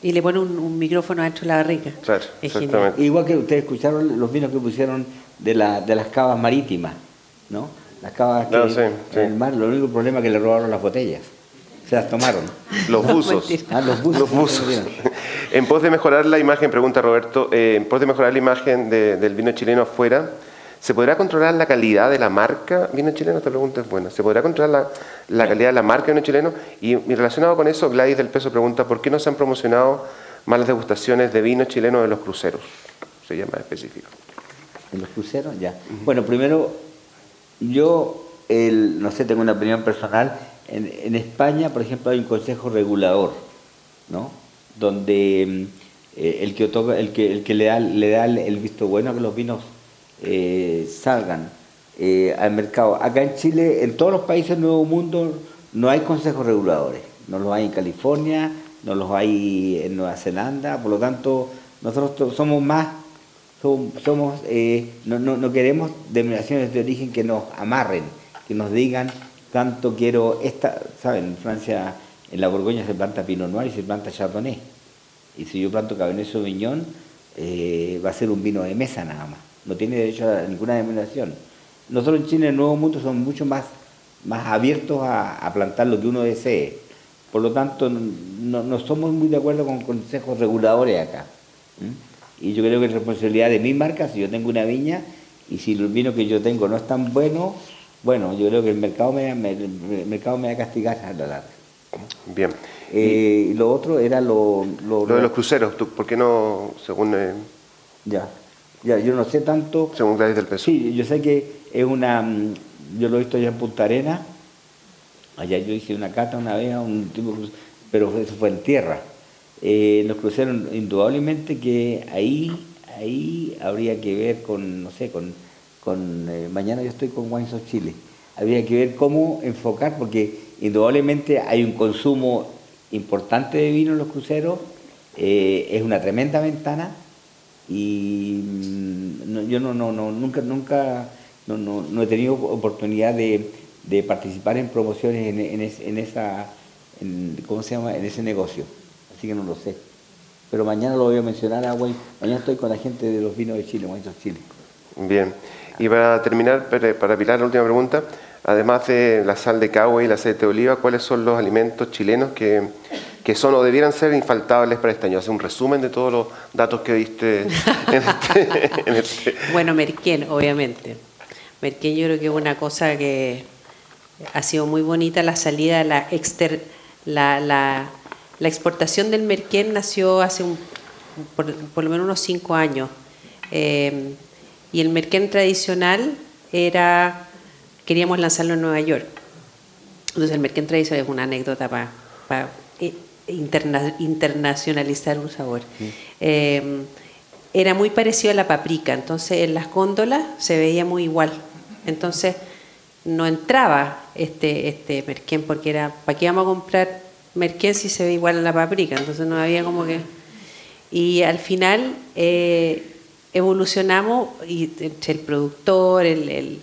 Y le pone un, micrófono dentro de la barrica. Claro, exactamente. Igual que ustedes escucharon los vinos que pusieron de, la, de las cavas marítimas, ¿no? Las cavas que en el mar, lo único problema es que le robaron las botellas. Se las tomaron. Los buzos. ah, los buzos. Los buzos. en pos de mejorar la imagen, pregunta Roberto, eh, en pos de mejorar la imagen del vino chileno afuera, ¿Se podrá controlar la calidad de la marca vino chileno? Esta pregunta es buena. ¿Se podrá controlar la, calidad de la marca vino chileno? Y, relacionado con eso, Gladys del Peso pregunta, ¿por qué no se han promocionado más las degustaciones de vino chileno de los cruceros? Sería más específico. ¿En los cruceros? Ya. Bueno, primero, yo, no sé, tengo una opinión personal. En, España, por ejemplo, hay un consejo regulador, ¿no? Donde mm, eh, el, que el, que, el que le da, le da el visto bueno a que los vinos eh, salgan eh, al mercado. Acá en Chile, en todos los países del Nuevo Mundo, no hay consejos reguladores. No los hay en California, no los hay en Nueva Zelanda, por lo tanto, nosotros somos más, somos, eh, no, no, queremos denominaciones de origen que nos amarren, que nos digan tanto quiero esta, ¿saben? En Francia, en la Borgoña se planta Pinot Noir y se planta Chardonnay. Y si yo planto Cabernet Sauvignon, va a ser un vino de mesa nada más no tiene derecho a ninguna denominación. Nosotros en Chile, en el Nuevo Mundo, somos mucho más, más abiertos a, plantar lo que uno desee. Por lo tanto, no, no somos muy de acuerdo con consejos reguladores acá. Y yo creo que es responsabilidad de mi marca, si yo tengo una viña y si el vino que yo tengo no es tan bueno, bueno, yo creo que el mercado me, el mercado me va a castigar a la larga. Bien. Eh, y lo otro era lo... Lo, de los cruceros, ¿por qué no, según... Ya. Ya, yo no sé tanto. Según Gladys del Peso. Sí, yo sé que es una. Mm, yo lo he visto ya en Punta Arena. Allá yo hice una cata una vez, un tipo, pero eso fue en tierra. Eh, nos cruzaron indudablemente que ahí, ahí habría que ver con, no sé, con, con eh, mañana yo estoy con Wines of Chile. Habría que ver cómo enfocar, porque indudablemente hay un consumo importante de vino en los cruceros, eh, es una tremenda ventana y mm, yo no, no, no, nunca, nunca, no, no, no he tenido oportunidad de, de participar en promociones en, en, esa, ¿cómo se llama? En ese negocio, así que no lo sé. Pero mañana lo voy a mencionar, ah, mañana estoy con la gente de los vinos de Chile, Guaytos Chile. Bien, y para terminar, para Pilar, la última pregunta, además de la sal de cagua y el aceite de oliva, ¿cuáles son los alimentos chilenos que que son o debieran ser infaltables para este año. Hace un resumen de todos los datos que diste en este, este, Bueno, Merquén, obviamente. Merquén yo creo que es una cosa que ha sido muy bonita, la salida, la, exter, la, la, la exportación del Merquén nació hace un, por, lo menos unos cinco años. Eh, y el Merquén tradicional era, queríamos lanzarlo en Nueva York. Entonces el Merquén tradicional es una anécdota para... internacionalizar un sabor. Em, era muy parecido a la paprika, entonces en las góndolas se veía muy igual. Entonces no entraba este, este merquén porque era, ¿para qué vamos a comprar merquén si se ve igual a la paprika? Entonces no había como que... Y al final eh, evolucionamos y entre el productor, el,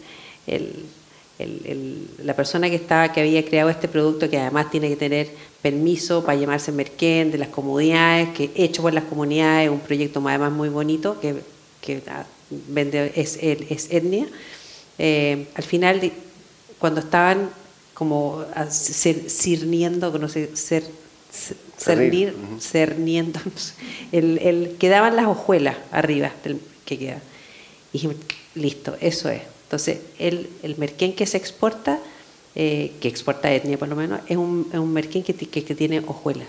la persona que, estaba, que había creado este producto, que además tiene que tener permiso para llamarse Merquén, de las comunidades, que hecho por las comunidades, un proyecto además muy bonito que, que ah, vende, es, es etnia. Eh, al final, cuando estaban como cirniendo, no sé, ser, cernir, cerniendo, el, el, quedaban las hojuelas arriba del que queda. Y dijimos, listo, eso es. Entonces, el, el merquén que se exporta eh, que exporta etnia por lo menos, es un, es un merquén que, que, tiene hojuelas.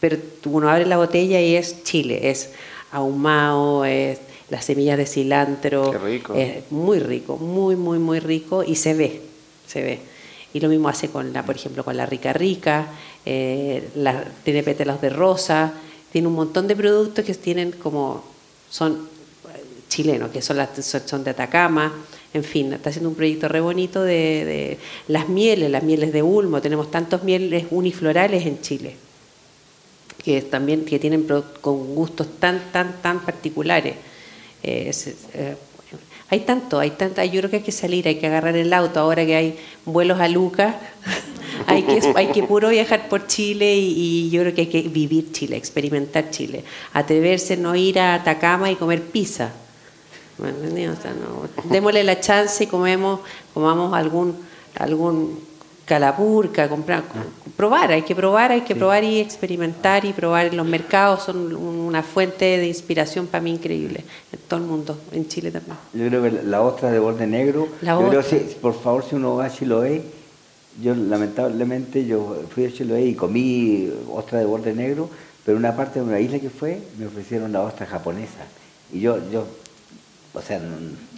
pero uno abre la botella y es chile, es ahumado, es las semillas de cilantro. Es muy rico, muy, muy, muy rico y se ve, se ve. Y lo mismo hace con la, por ejemplo, con la rica rica, eh, tiene pétalos de rosa, tiene un montón de productos que tienen como, son chilenos, que son, las, son de Atacama, en fin, está haciendo un proyecto re bonito de, las mieles, las mieles de Ulmo, tenemos tantos mieles uniflorales en Chile, que también que tienen con gustos tan, tan, tan particulares. Eh, eh, hay tanto, hay tanta, yo creo que hay que salir, hay que agarrar el auto, ahora que hay vuelos a Lucas, hay que, puro viajar por Chile y, y, yo creo que hay que vivir Chile, experimentar Chile, atreverse, no ir a Atacama y comer pizza. Démosle la chance y comemos, comamos algún, algún calapurca, comprar, probar, hay que probar, hay que probar y experimentar y probar. Los mercados son una fuente de inspiración para mí increíble en todo el mundo, en Chile también. Yo creo que la ostra de borde negro, yo creo que por favor si uno va a Chiloé, yo lamentablemente yo fui a Chiloé y comí ostra de borde negro, pero una parte de una isla que fue me ofrecieron la ostra japonesa. Y yo yo o sea,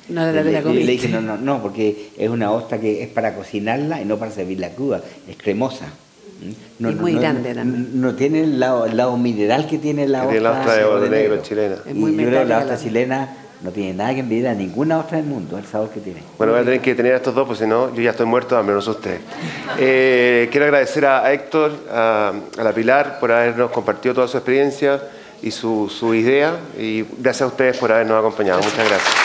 no, le, le, dije, no, no, no, porque es una ostra que es para cocinarla y no para servirla cruda, es cremosa. No, es muy grande también. No, tiene el lado, el lado, mineral que tiene la ostra, tiene la ostra de oro negro, chilena. Es muy y yo creo que la ostra chilena no tiene nada que envidiar a ninguna ostra del mundo, el sabor que tiene. Bueno, voy a tener que tener a estos dos, pues si no, yo ya estoy muerto, a menos usted. Eh, quiero agradecer a Héctor, a, a la Pilar, por habernos compartido toda su experiencia y su, su idea. Y gracias a ustedes por habernos acompañado. Muchas gracias.